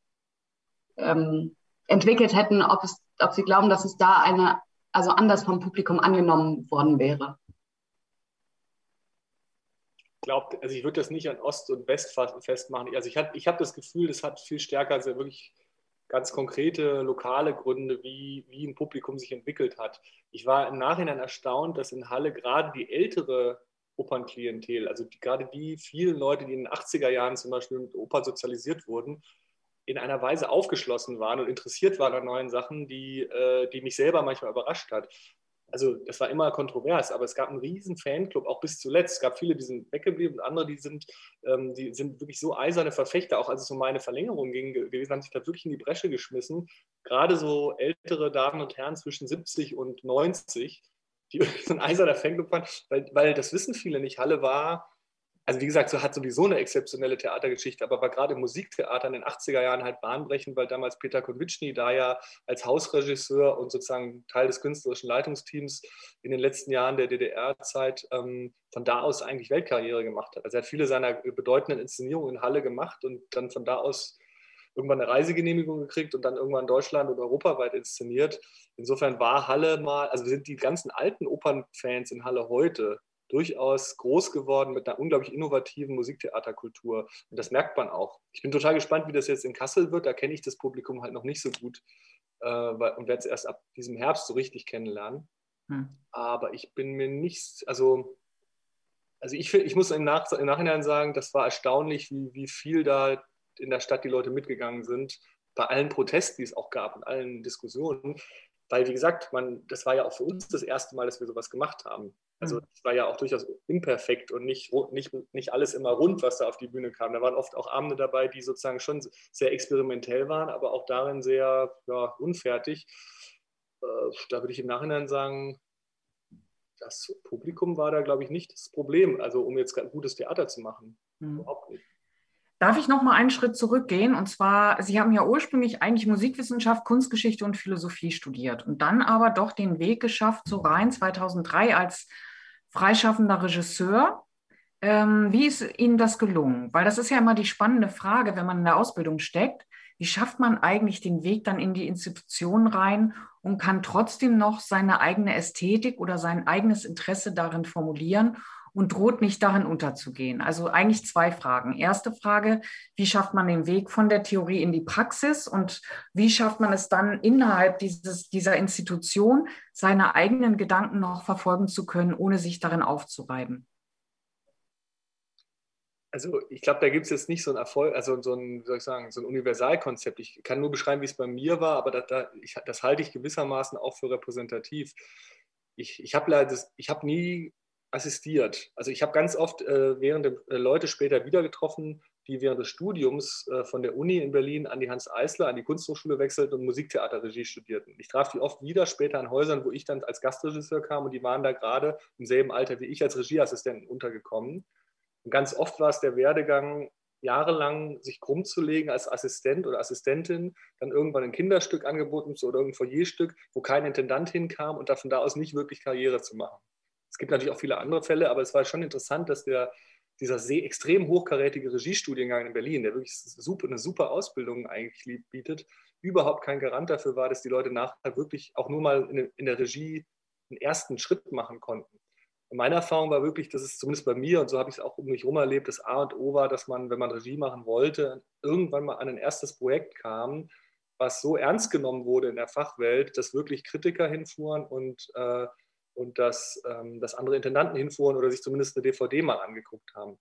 ähm, entwickelt hätten, ob, es, ob sie glauben, dass es da eine, also anders vom Publikum angenommen worden wäre. Glaubt, also ich würde das nicht an Ost und West festmachen. Also ich, ich habe das Gefühl, das hat viel stärker also wirklich ganz konkrete lokale Gründe, wie, wie ein Publikum sich entwickelt hat. Ich war im Nachhinein erstaunt, dass in Halle gerade die ältere Opernklientel, also die, gerade die vielen Leute, die in den 80er Jahren zum Beispiel mit Oper sozialisiert wurden, in einer Weise aufgeschlossen waren und interessiert waren an neuen Sachen, die, äh, die mich selber manchmal überrascht hat. Also das war immer kontrovers, aber es gab einen riesen Fanclub, auch bis zuletzt. Es gab viele, die sind weggeblieben und andere, die sind, ähm, die sind wirklich so eiserne Verfechter, auch als es um meine Verlängerung ging, gewesen, haben sich da wirklich in die Bresche geschmissen. Gerade so ältere Damen und Herren zwischen 70 und 90, die [LAUGHS] so ein eiserner Fanclub waren, weil, weil das wissen viele nicht. Halle war, also wie gesagt, so hat sowieso eine exzeptionelle Theatergeschichte, aber war gerade im Musiktheater in den 80er Jahren halt bahnbrechend, weil damals Peter Konvitschny da ja als Hausregisseur und sozusagen Teil des künstlerischen Leitungsteams in den letzten Jahren der DDR-Zeit ähm, von da aus eigentlich Weltkarriere gemacht hat. Also er hat viele seiner bedeutenden Inszenierungen in Halle gemacht und dann von da aus irgendwann eine Reisegenehmigung gekriegt und dann irgendwann Deutschland und europaweit inszeniert. Insofern war Halle mal, also sind die ganzen alten Opernfans in Halle heute durchaus groß geworden mit einer unglaublich innovativen Musiktheaterkultur. Und das merkt man auch. Ich bin total gespannt, wie das jetzt in Kassel wird. Da kenne ich das Publikum halt noch nicht so gut äh, und werde es erst ab diesem Herbst so richtig kennenlernen. Hm. Aber ich bin mir nicht, also, also ich, ich muss im, Nach im Nachhinein sagen, das war erstaunlich, wie, wie viel da in der Stadt die Leute mitgegangen sind, bei allen Protesten, die es auch gab und allen Diskussionen. Weil, wie gesagt, man, das war ja auch für uns das erste Mal, dass wir sowas gemacht haben. Also es mhm. war ja auch durchaus imperfekt und nicht, nicht, nicht alles immer rund, was da auf die Bühne kam. Da waren oft auch Abende dabei, die sozusagen schon sehr experimentell waren, aber auch darin sehr ja, unfertig. Äh, da würde ich im Nachhinein sagen, das Publikum war da, glaube ich, nicht das Problem. Also um jetzt gutes Theater zu machen. Mhm. Überhaupt nicht. Darf ich noch mal einen Schritt zurückgehen? Und zwar, Sie haben ja ursprünglich eigentlich Musikwissenschaft, Kunstgeschichte und Philosophie studiert und dann aber doch den Weg geschafft, so rein 2003 als freischaffender Regisseur. Ähm, wie ist Ihnen das gelungen? Weil das ist ja immer die spannende Frage, wenn man in der Ausbildung steckt. Wie schafft man eigentlich den Weg dann in die Institution rein und kann trotzdem noch seine eigene Ästhetik oder sein eigenes Interesse darin formulieren und droht nicht darin unterzugehen. Also eigentlich zwei Fragen. Erste Frage, wie schafft man den Weg von der Theorie in die Praxis und wie schafft man es dann innerhalb dieses, dieser Institution, seine eigenen Gedanken noch verfolgen zu können, ohne sich darin aufzureiben? Also ich glaube, da gibt es jetzt nicht so ein Erfolg, also so ein, soll ich sagen, so ein Universalkonzept. Ich kann nur beschreiben, wie es bei mir war, aber da, da, ich, das halte ich gewissermaßen auch für repräsentativ. Ich, ich habe habe nie assistiert. Also ich habe ganz oft äh, während der äh, Leute später wieder getroffen, die während des Studiums äh, von der Uni in Berlin an die Hans Eisler, an die Kunsthochschule wechselten und Musiktheaterregie studierten. Ich traf die oft wieder später an Häusern, wo ich dann als Gastregisseur kam und die waren da gerade im selben Alter wie ich als Regieassistenten untergekommen. Und ganz oft war es der Werdegang, jahrelang sich krumm zu legen als Assistent oder Assistentin, dann irgendwann ein Kinderstück angeboten zu oder irgendein Foyerstück, wo kein Intendant hinkam und von da aus nicht wirklich Karriere zu machen. Es gibt natürlich auch viele andere Fälle, aber es war schon interessant, dass der, dieser sehr extrem hochkarätige Regiestudiengang in Berlin, der wirklich super, eine super Ausbildung eigentlich bietet, überhaupt kein Garant dafür war, dass die Leute nachher wirklich auch nur mal in, in der Regie einen ersten Schritt machen konnten. Und meine Erfahrung war wirklich, dass es zumindest bei mir, und so habe ich es auch um mich herum erlebt, das A und O war, dass man, wenn man Regie machen wollte, irgendwann mal an ein erstes Projekt kam, was so ernst genommen wurde in der Fachwelt, dass wirklich Kritiker hinfuhren und äh, und dass, ähm, dass andere Intendanten hinfuhren oder sich zumindest eine DVD mal angeguckt haben.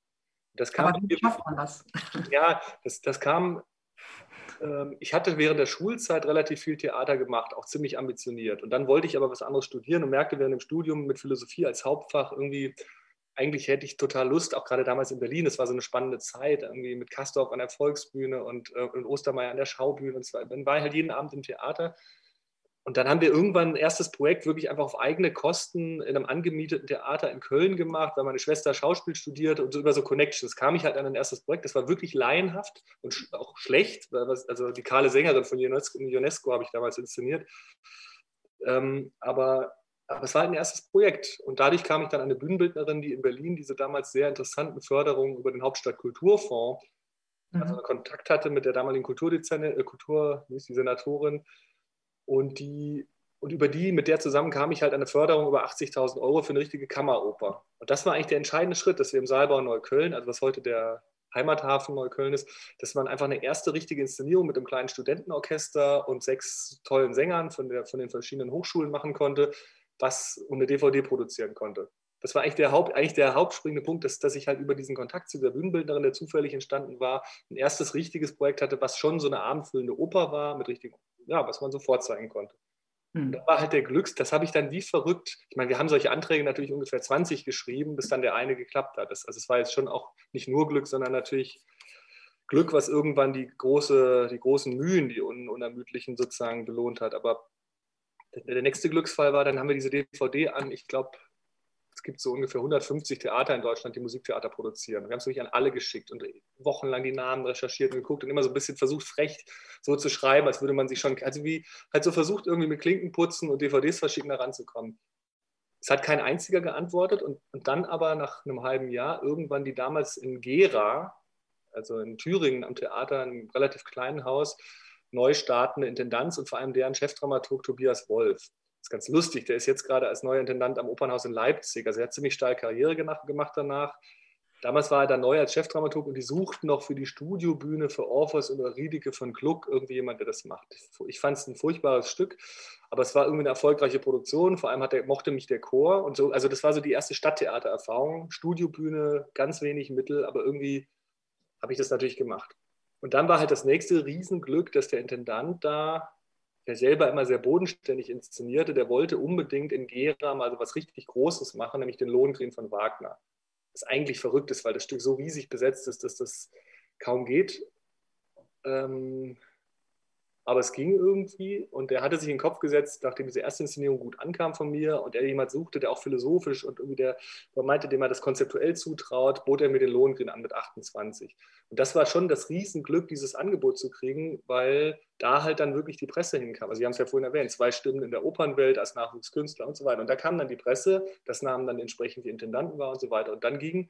Das kam, Aber wie schafft man das? [LAUGHS] Ja, das, das kam, ähm, ich hatte während der Schulzeit relativ viel Theater gemacht, auch ziemlich ambitioniert. Und dann wollte ich aber was anderes studieren und merkte während dem Studium mit Philosophie als Hauptfach irgendwie, eigentlich hätte ich total Lust, auch gerade damals in Berlin, das war so eine spannende Zeit, irgendwie mit Kastorf an der Volksbühne und, äh, und Ostermeier an der Schaubühne. Und zwar, dann war ich halt jeden Abend im Theater und dann haben wir irgendwann ein erstes Projekt wirklich einfach auf eigene Kosten in einem angemieteten Theater in Köln gemacht, weil meine Schwester Schauspiel studierte und so über so Connections kam ich halt an ein erstes Projekt. Das war wirklich laienhaft und auch schlecht. Also die kahle Sängerin von UNESCO, habe ich damals inszeniert. Ähm, aber, aber es war halt ein erstes Projekt. Und dadurch kam ich dann an eine Bühnenbildnerin, die in Berlin diese damals sehr interessanten Förderungen über den Hauptstadtkulturfonds, mhm. also Kontakt hatte mit der damaligen Kulturdezerne, äh, Kultur, die Senatorin, und, die, und über die, mit der zusammen kam ich halt eine Förderung über 80.000 Euro für eine richtige Kammeroper. Und das war eigentlich der entscheidende Schritt, dass wir im Saalbau Neukölln, also was heute der Heimathafen Neukölln ist, dass man einfach eine erste richtige Inszenierung mit einem kleinen Studentenorchester und sechs tollen Sängern von, der, von den verschiedenen Hochschulen machen konnte, was und eine DVD produzieren konnte. Das war eigentlich der, Haupt, eigentlich der hauptspringende Punkt, dass, dass ich halt über diesen Kontakt zu dieser Bühnenbildnerin, der zufällig entstanden war, ein erstes richtiges Projekt hatte, was schon so eine abendfüllende Oper war, mit richtigen ja, was man so vorzeigen konnte. Hm. Da war halt der Glücks, das habe ich dann wie verrückt. Ich meine, wir haben solche Anträge natürlich ungefähr 20 geschrieben, bis dann der eine geklappt hat. Das, also es war jetzt schon auch nicht nur Glück, sondern natürlich Glück, was irgendwann die, große, die großen Mühen, die un, unermüdlichen sozusagen belohnt hat. Aber der, der nächste Glücksfall war, dann haben wir diese DVD an, ich glaube, es gibt so ungefähr 150 Theater in Deutschland, die Musiktheater produzieren. Wir haben es wirklich an alle geschickt und wochenlang die Namen recherchiert und geguckt und immer so ein bisschen versucht, frech so zu schreiben, als würde man sich schon, also wie halt so versucht, irgendwie mit Klinkenputzen und DVDs verschicken da ranzukommen. Es hat kein einziger geantwortet und, und dann aber nach einem halben Jahr irgendwann die damals in Gera, also in Thüringen am Theater, in einem relativ kleinen Haus, neu startende Intendanz und vor allem deren Chefdramaturg Tobias Wolf ist ganz lustig, der ist jetzt gerade als neuer Intendant am Opernhaus in Leipzig. Also er hat ziemlich stark Karriere gemacht danach. Damals war er dann neu als Chefdramaturg und die suchten noch für die Studiobühne für Orpheus und Euridike von Gluck irgendwie jemand, der das macht. Ich fand es ein furchtbares Stück, aber es war irgendwie eine erfolgreiche Produktion. Vor allem der, mochte mich der Chor und so. Also das war so die erste Stadttheatererfahrung. Studiobühne, ganz wenig Mittel, aber irgendwie habe ich das natürlich gemacht. Und dann war halt das nächste Riesenglück, dass der Intendant da der selber immer sehr bodenständig inszenierte, der wollte unbedingt in Gera mal so was richtig Großes machen, nämlich den Lohengrin von Wagner. Was eigentlich verrückt ist, weil das Stück so riesig besetzt ist, dass das kaum geht. Ähm, aber es ging irgendwie und er hatte sich in den Kopf gesetzt, nachdem diese erste Inszenierung gut ankam von mir und er jemand suchte, der auch philosophisch und irgendwie der, der meinte, dem er das konzeptuell zutraut, bot er mir den Lohengrin an mit 28. Und das war schon das Riesenglück, dieses Angebot zu kriegen, weil da halt dann wirklich die Presse hinkam. Also Sie haben es ja vorhin erwähnt, zwei Stimmen in der Opernwelt als Nachwuchskünstler und so weiter. Und da kam dann die Presse, das nahmen dann entsprechend die Intendanten wahr und so weiter. Und dann ging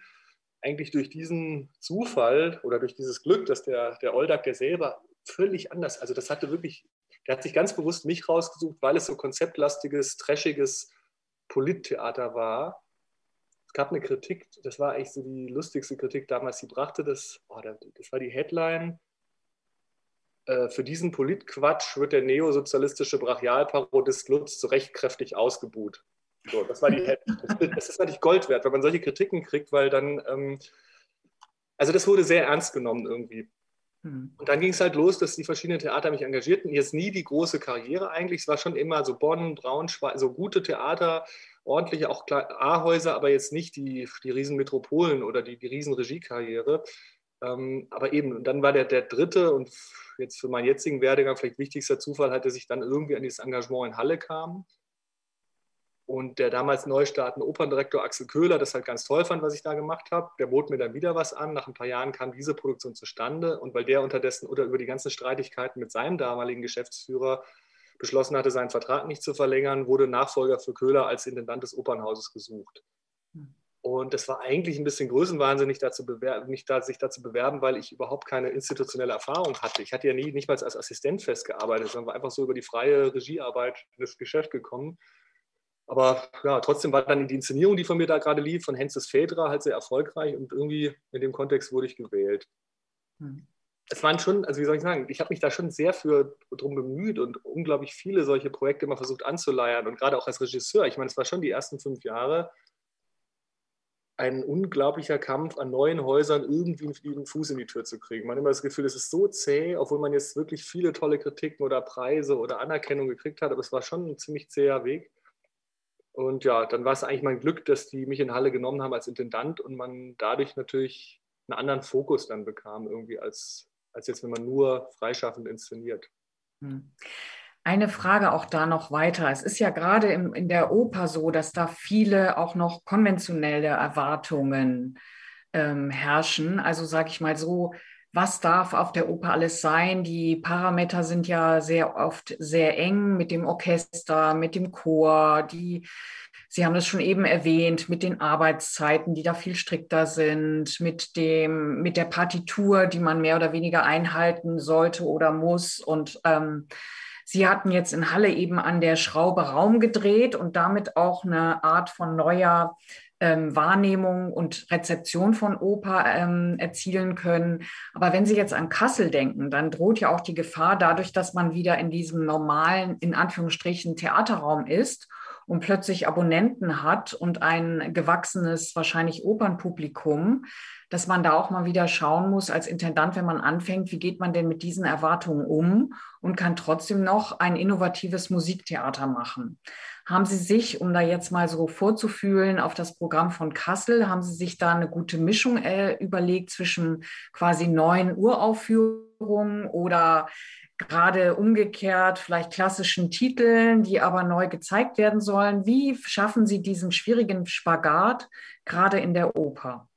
eigentlich durch diesen Zufall oder durch dieses Glück, dass der, der Oldak, der selber völlig anders. Also das hatte wirklich, der hat sich ganz bewusst mich rausgesucht, weil es so konzeptlastiges, trashiges Polittheater war. Es gab eine Kritik, das war eigentlich so die lustigste Kritik damals, sie brachte das, oh, das war die Headline, äh, für diesen Politquatsch wird der neosozialistische Brachialparodist Lutz zu Recht kräftig ausgebuht. So, das war die Headline. [LAUGHS] Das ist natürlich Gold wert, wenn man solche Kritiken kriegt, weil dann, ähm, also das wurde sehr ernst genommen irgendwie. Hm. Und dann ging es halt los, dass die verschiedenen Theater mich engagierten. Jetzt nie die große Karriere eigentlich. Es war schon immer so Bonn, Braunschweig, so gute Theater, ordentliche auch A-Häuser, aber jetzt nicht die, die Riesenmetropolen oder die, die Riesenregiekarriere. Ähm, aber eben, und dann war der, der dritte und jetzt für meinen jetzigen Werdegang vielleicht wichtigster Zufall, halt, dass ich dann irgendwie an dieses Engagement in Halle kam und der damals neu startende Operndirektor Axel Köhler das halt ganz toll fand, was ich da gemacht habe. Der bot mir dann wieder was an. Nach ein paar Jahren kam diese Produktion zustande. Und weil der unterdessen oder über die ganzen Streitigkeiten mit seinem damaligen Geschäftsführer beschlossen hatte, seinen Vertrag nicht zu verlängern, wurde Nachfolger für Köhler als Intendant des Opernhauses gesucht. Und das war eigentlich ein bisschen größenwahnsinnig, dazu bewerben, mich da, sich dazu bewerben, weil ich überhaupt keine institutionelle Erfahrung hatte. Ich hatte ja nie, nicht mal als Assistent festgearbeitet, sondern war einfach so über die freie Regiearbeit in das Geschäft gekommen. Aber ja, trotzdem war dann die Inszenierung, die von mir da gerade lief, von Henzes Fedra, halt sehr erfolgreich und irgendwie in dem Kontext wurde ich gewählt. Hm. Es waren schon, also wie soll ich sagen, ich habe mich da schon sehr für drum bemüht und unglaublich viele solche Projekte immer versucht anzuleiern und gerade auch als Regisseur. Ich meine, es war schon die ersten fünf Jahre ein unglaublicher Kampf an neuen Häusern irgendwie einen Fuß in die Tür zu kriegen. Man hat immer das Gefühl, es ist so zäh, obwohl man jetzt wirklich viele tolle Kritiken oder Preise oder Anerkennung gekriegt hat, aber es war schon ein ziemlich zäher Weg. Und ja, dann war es eigentlich mein Glück, dass die mich in Halle genommen haben als Intendant und man dadurch natürlich einen anderen Fokus dann bekam, irgendwie als, als jetzt, wenn man nur freischaffend inszeniert. Hm. Eine Frage auch da noch weiter. Es ist ja gerade im, in der Oper so, dass da viele auch noch konventionelle Erwartungen ähm, herrschen. Also sage ich mal so, was darf auf der Oper alles sein? Die Parameter sind ja sehr oft sehr eng mit dem Orchester, mit dem Chor, die Sie haben es schon eben erwähnt, mit den Arbeitszeiten, die da viel strikter sind, mit dem, mit der Partitur, die man mehr oder weniger einhalten sollte oder muss. Und ähm, Sie hatten jetzt in Halle eben an der Schraube Raum gedreht und damit auch eine Art von neuer ähm, Wahrnehmung und Rezeption von Oper ähm, erzielen können. Aber wenn Sie jetzt an Kassel denken, dann droht ja auch die Gefahr dadurch, dass man wieder in diesem normalen, in Anführungsstrichen, Theaterraum ist und plötzlich Abonnenten hat und ein gewachsenes, wahrscheinlich Opernpublikum, dass man da auch mal wieder schauen muss als Intendant, wenn man anfängt, wie geht man denn mit diesen Erwartungen um und kann trotzdem noch ein innovatives Musiktheater machen. Haben Sie sich, um da jetzt mal so vorzufühlen, auf das Programm von Kassel, haben Sie sich da eine gute Mischung äh, überlegt zwischen quasi neuen Uraufführungen oder gerade umgekehrt vielleicht klassischen Titeln, die aber neu gezeigt werden sollen? Wie schaffen Sie diesen schwierigen Spagat gerade in der Oper?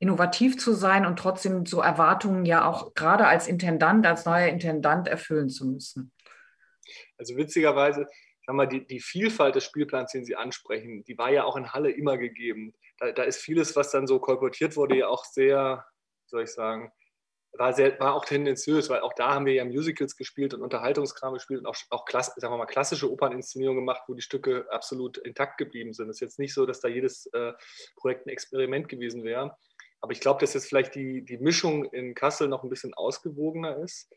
Innovativ zu sein und trotzdem so Erwartungen ja auch gerade als Intendant, als neuer Intendant erfüllen zu müssen. Also witzigerweise, sag mal, die, die Vielfalt des Spielplans, den Sie ansprechen, die war ja auch in Halle immer gegeben. Da, da ist vieles, was dann so kolportiert wurde, ja auch sehr, soll ich sagen, war, sehr, war auch tendenziös, weil auch da haben wir ja Musicals gespielt und Unterhaltungskram gespielt und auch, auch klass, sagen wir mal, klassische Operninszenierungen gemacht, wo die Stücke absolut intakt geblieben sind. Es ist jetzt nicht so, dass da jedes äh, Projekt ein Experiment gewesen wäre. Aber ich glaube, dass jetzt vielleicht die, die Mischung in Kassel noch ein bisschen ausgewogener ist.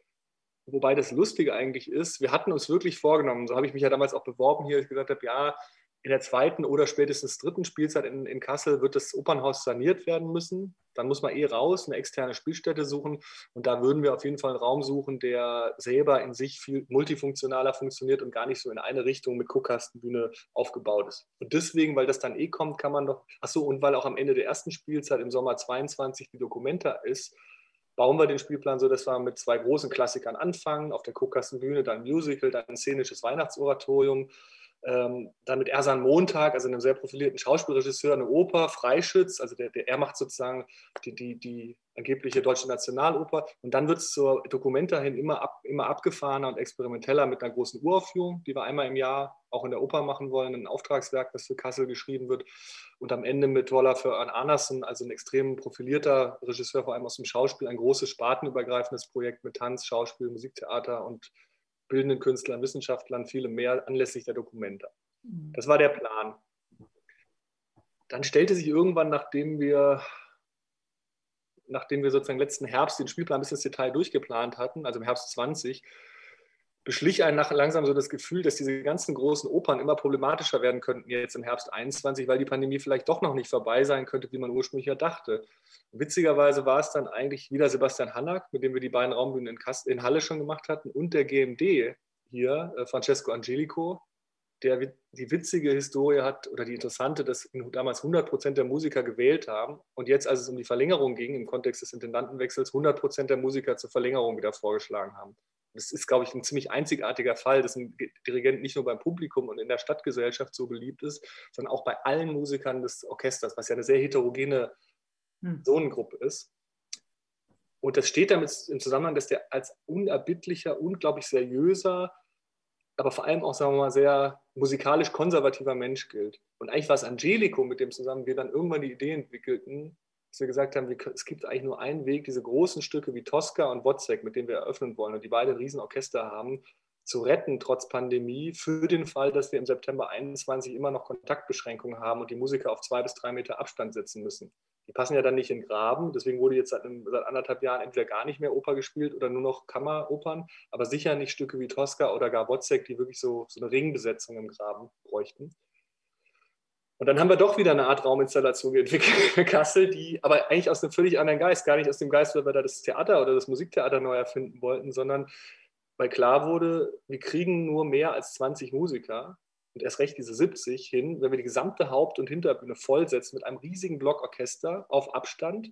Wobei das Lustige eigentlich ist, wir hatten uns wirklich vorgenommen, so habe ich mich ja damals auch beworben hier, ich gesagt habe, ja, in der zweiten oder spätestens dritten Spielzeit in, in Kassel wird das Opernhaus saniert werden müssen. Dann muss man eh raus, eine externe Spielstätte suchen. Und da würden wir auf jeden Fall einen Raum suchen, der selber in sich viel multifunktionaler funktioniert und gar nicht so in eine Richtung mit Guckkastenbühne aufgebaut ist. Und deswegen, weil das dann eh kommt, kann man doch, achso, und weil auch am Ende der ersten Spielzeit im Sommer 22 die Dokumenta ist, bauen wir den Spielplan so, dass wir mit zwei großen Klassikern anfangen, auf der Kuckassenbühne dann Musical, dann ein szenisches Weihnachtsoratorium, ähm, dann mit Ersan Montag, also einem sehr profilierten Schauspielregisseur, eine Oper, Freischütz, also der, der, er macht sozusagen die, die, die angebliche deutsche Nationaloper. Und dann wird es zur Dokumenta hin immer, ab, immer abgefahrener und experimenteller mit einer großen Uraufführung, die wir einmal im Jahr auch in der Oper machen wollen, ein Auftragswerk, das für Kassel geschrieben wird. Und am Ende mit Waller für Ern Arnerson, also ein extrem profilierter Regisseur, vor allem aus dem Schauspiel, ein großes spartenübergreifendes Projekt mit Tanz, Schauspiel, Musiktheater und bildenden Künstlern, Wissenschaftlern, viele mehr anlässlich der Dokumente. Mhm. Das war der Plan. Dann stellte sich irgendwann, nachdem wir, nachdem wir sozusagen letzten Herbst den Spielplan bis ins Detail durchgeplant hatten, also im Herbst 20, beschlich einen nach langsam so das Gefühl, dass diese ganzen großen Opern immer problematischer werden könnten jetzt im Herbst 21, weil die Pandemie vielleicht doch noch nicht vorbei sein könnte, wie man ursprünglich ja dachte. Witzigerweise war es dann eigentlich wieder Sebastian Hannack, mit dem wir die beiden Raumbühnen in, Kast in Halle schon gemacht hatten, und der GMD hier, äh, Francesco Angelico, der die witzige Historie hat oder die interessante, dass damals 100 Prozent der Musiker gewählt haben und jetzt, als es um die Verlängerung ging, im Kontext des Intendantenwechsels, 100 Prozent der Musiker zur Verlängerung wieder vorgeschlagen haben. Das ist, glaube ich, ein ziemlich einzigartiger Fall, dass ein Dirigent nicht nur beim Publikum und in der Stadtgesellschaft so beliebt ist, sondern auch bei allen Musikern des Orchesters, was ja eine sehr heterogene Personengruppe hm. ist. Und das steht damit im Zusammenhang, dass der als unerbittlicher, unglaublich seriöser, aber vor allem auch, sagen wir mal, sehr musikalisch konservativer Mensch gilt. Und eigentlich war es Angelico, mit dem zusammen wir dann irgendwann die Idee entwickelten, dass wir gesagt haben, es gibt eigentlich nur einen Weg, diese großen Stücke wie Tosca und Wozzeck, mit denen wir eröffnen wollen und die beide Riesenorchester haben, zu retten trotz Pandemie für den Fall, dass wir im September 21 immer noch Kontaktbeschränkungen haben und die Musiker auf zwei bis drei Meter Abstand sitzen müssen. Die passen ja dann nicht in Graben, deswegen wurde jetzt seit, seit anderthalb Jahren entweder gar nicht mehr Oper gespielt oder nur noch Kammeropern, aber sicher nicht Stücke wie Tosca oder gar Wozzeck, die wirklich so, so eine Ringbesetzung im Graben bräuchten. Und dann haben wir doch wieder eine Art Rauminstallation entwickelt [LAUGHS] für Kassel, die aber eigentlich aus einem völlig anderen Geist, gar nicht aus dem Geist, weil wir da das Theater oder das Musiktheater neu erfinden wollten, sondern weil klar wurde, wir kriegen nur mehr als 20 Musiker und erst recht diese 70 hin, wenn wir die gesamte Haupt- und Hinterbühne vollsetzen mit einem riesigen Blockorchester auf Abstand.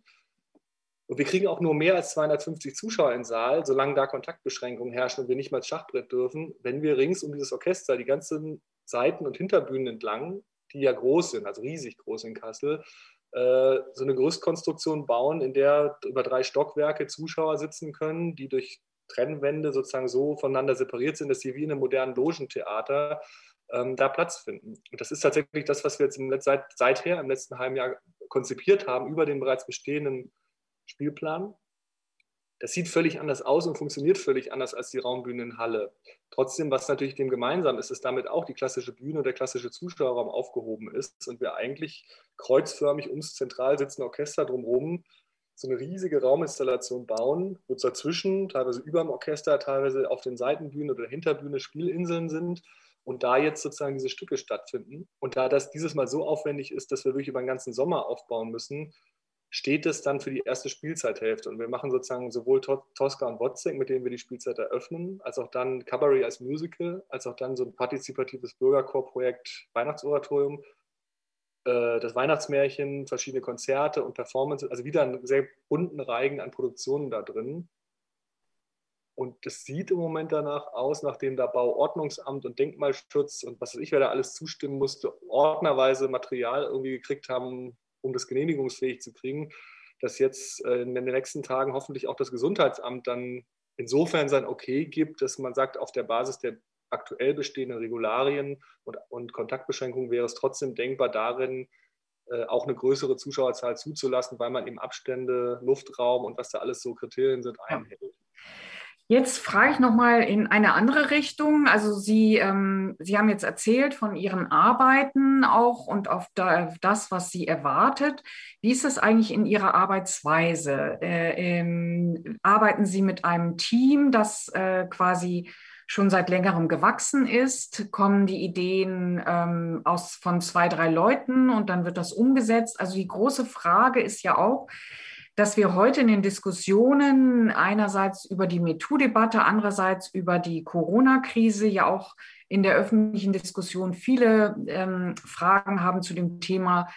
Und wir kriegen auch nur mehr als 250 Zuschauer im Saal, solange da Kontaktbeschränkungen herrschen und wir nicht mal ins Schachbrett dürfen, wenn wir rings um dieses Orchester die ganzen Seiten- und Hinterbühnen entlang, die ja groß sind, also riesig groß in Kassel, äh, so eine Gerüstkonstruktion bauen, in der über drei Stockwerke Zuschauer sitzen können, die durch Trennwände sozusagen so voneinander separiert sind, dass sie wie in einem modernen Logentheater ähm, da Platz finden. Und das ist tatsächlich das, was wir jetzt im Letz seit, seither im letzten halben Jahr konzipiert haben über den bereits bestehenden Spielplan. Das sieht völlig anders aus und funktioniert völlig anders als die Raumbühne in Halle. Trotzdem, was natürlich dem gemeinsam ist, ist damit auch die klassische Bühne und der klassische Zuschauerraum aufgehoben ist und wir eigentlich kreuzförmig ums zentral sitzende Orchester drumherum so eine riesige Rauminstallation bauen, wo dazwischen, teilweise über dem Orchester, teilweise auf den Seitenbühnen oder Hinterbühne Spielinseln sind und da jetzt sozusagen diese Stücke stattfinden. Und da das dieses Mal so aufwendig ist, dass wir wirklich über den ganzen Sommer aufbauen müssen, steht es dann für die erste Spielzeithälfte. Und wir machen sozusagen sowohl Tosca und Wozzeck, mit denen wir die Spielzeit eröffnen, als auch dann Cabaret als Musical, als auch dann so ein partizipatives Bürgerchorprojekt Weihnachtsoratorium äh, das Weihnachtsmärchen, verschiedene Konzerte und Performances, also wieder einen sehr bunten Reigen an Produktionen da drin. Und das sieht im Moment danach aus, nachdem da Bauordnungsamt und Denkmalschutz und was weiß ich, wer da alles zustimmen musste, ordnerweise Material irgendwie gekriegt haben, um das genehmigungsfähig zu kriegen, dass jetzt äh, in den nächsten Tagen hoffentlich auch das Gesundheitsamt dann insofern sein Okay gibt, dass man sagt, auf der Basis der aktuell bestehenden Regularien und, und Kontaktbeschränkungen wäre es trotzdem denkbar, darin äh, auch eine größere Zuschauerzahl zuzulassen, weil man eben Abstände, Luftraum und was da alles so Kriterien sind, einhält. Jetzt frage ich nochmal in eine andere Richtung. Also Sie, ähm, Sie haben jetzt erzählt von Ihren Arbeiten auch und auf da, das, was Sie erwartet. Wie ist das eigentlich in Ihrer Arbeitsweise? Äh, ähm, arbeiten Sie mit einem Team, das äh, quasi schon seit längerem gewachsen ist, kommen die Ideen ähm, aus, von zwei, drei Leuten und dann wird das umgesetzt. Also die große Frage ist ja auch, dass wir heute in den Diskussionen einerseits über die MeToo-Debatte, andererseits über die Corona-Krise ja auch in der öffentlichen Diskussion viele ähm, Fragen haben zu dem Thema,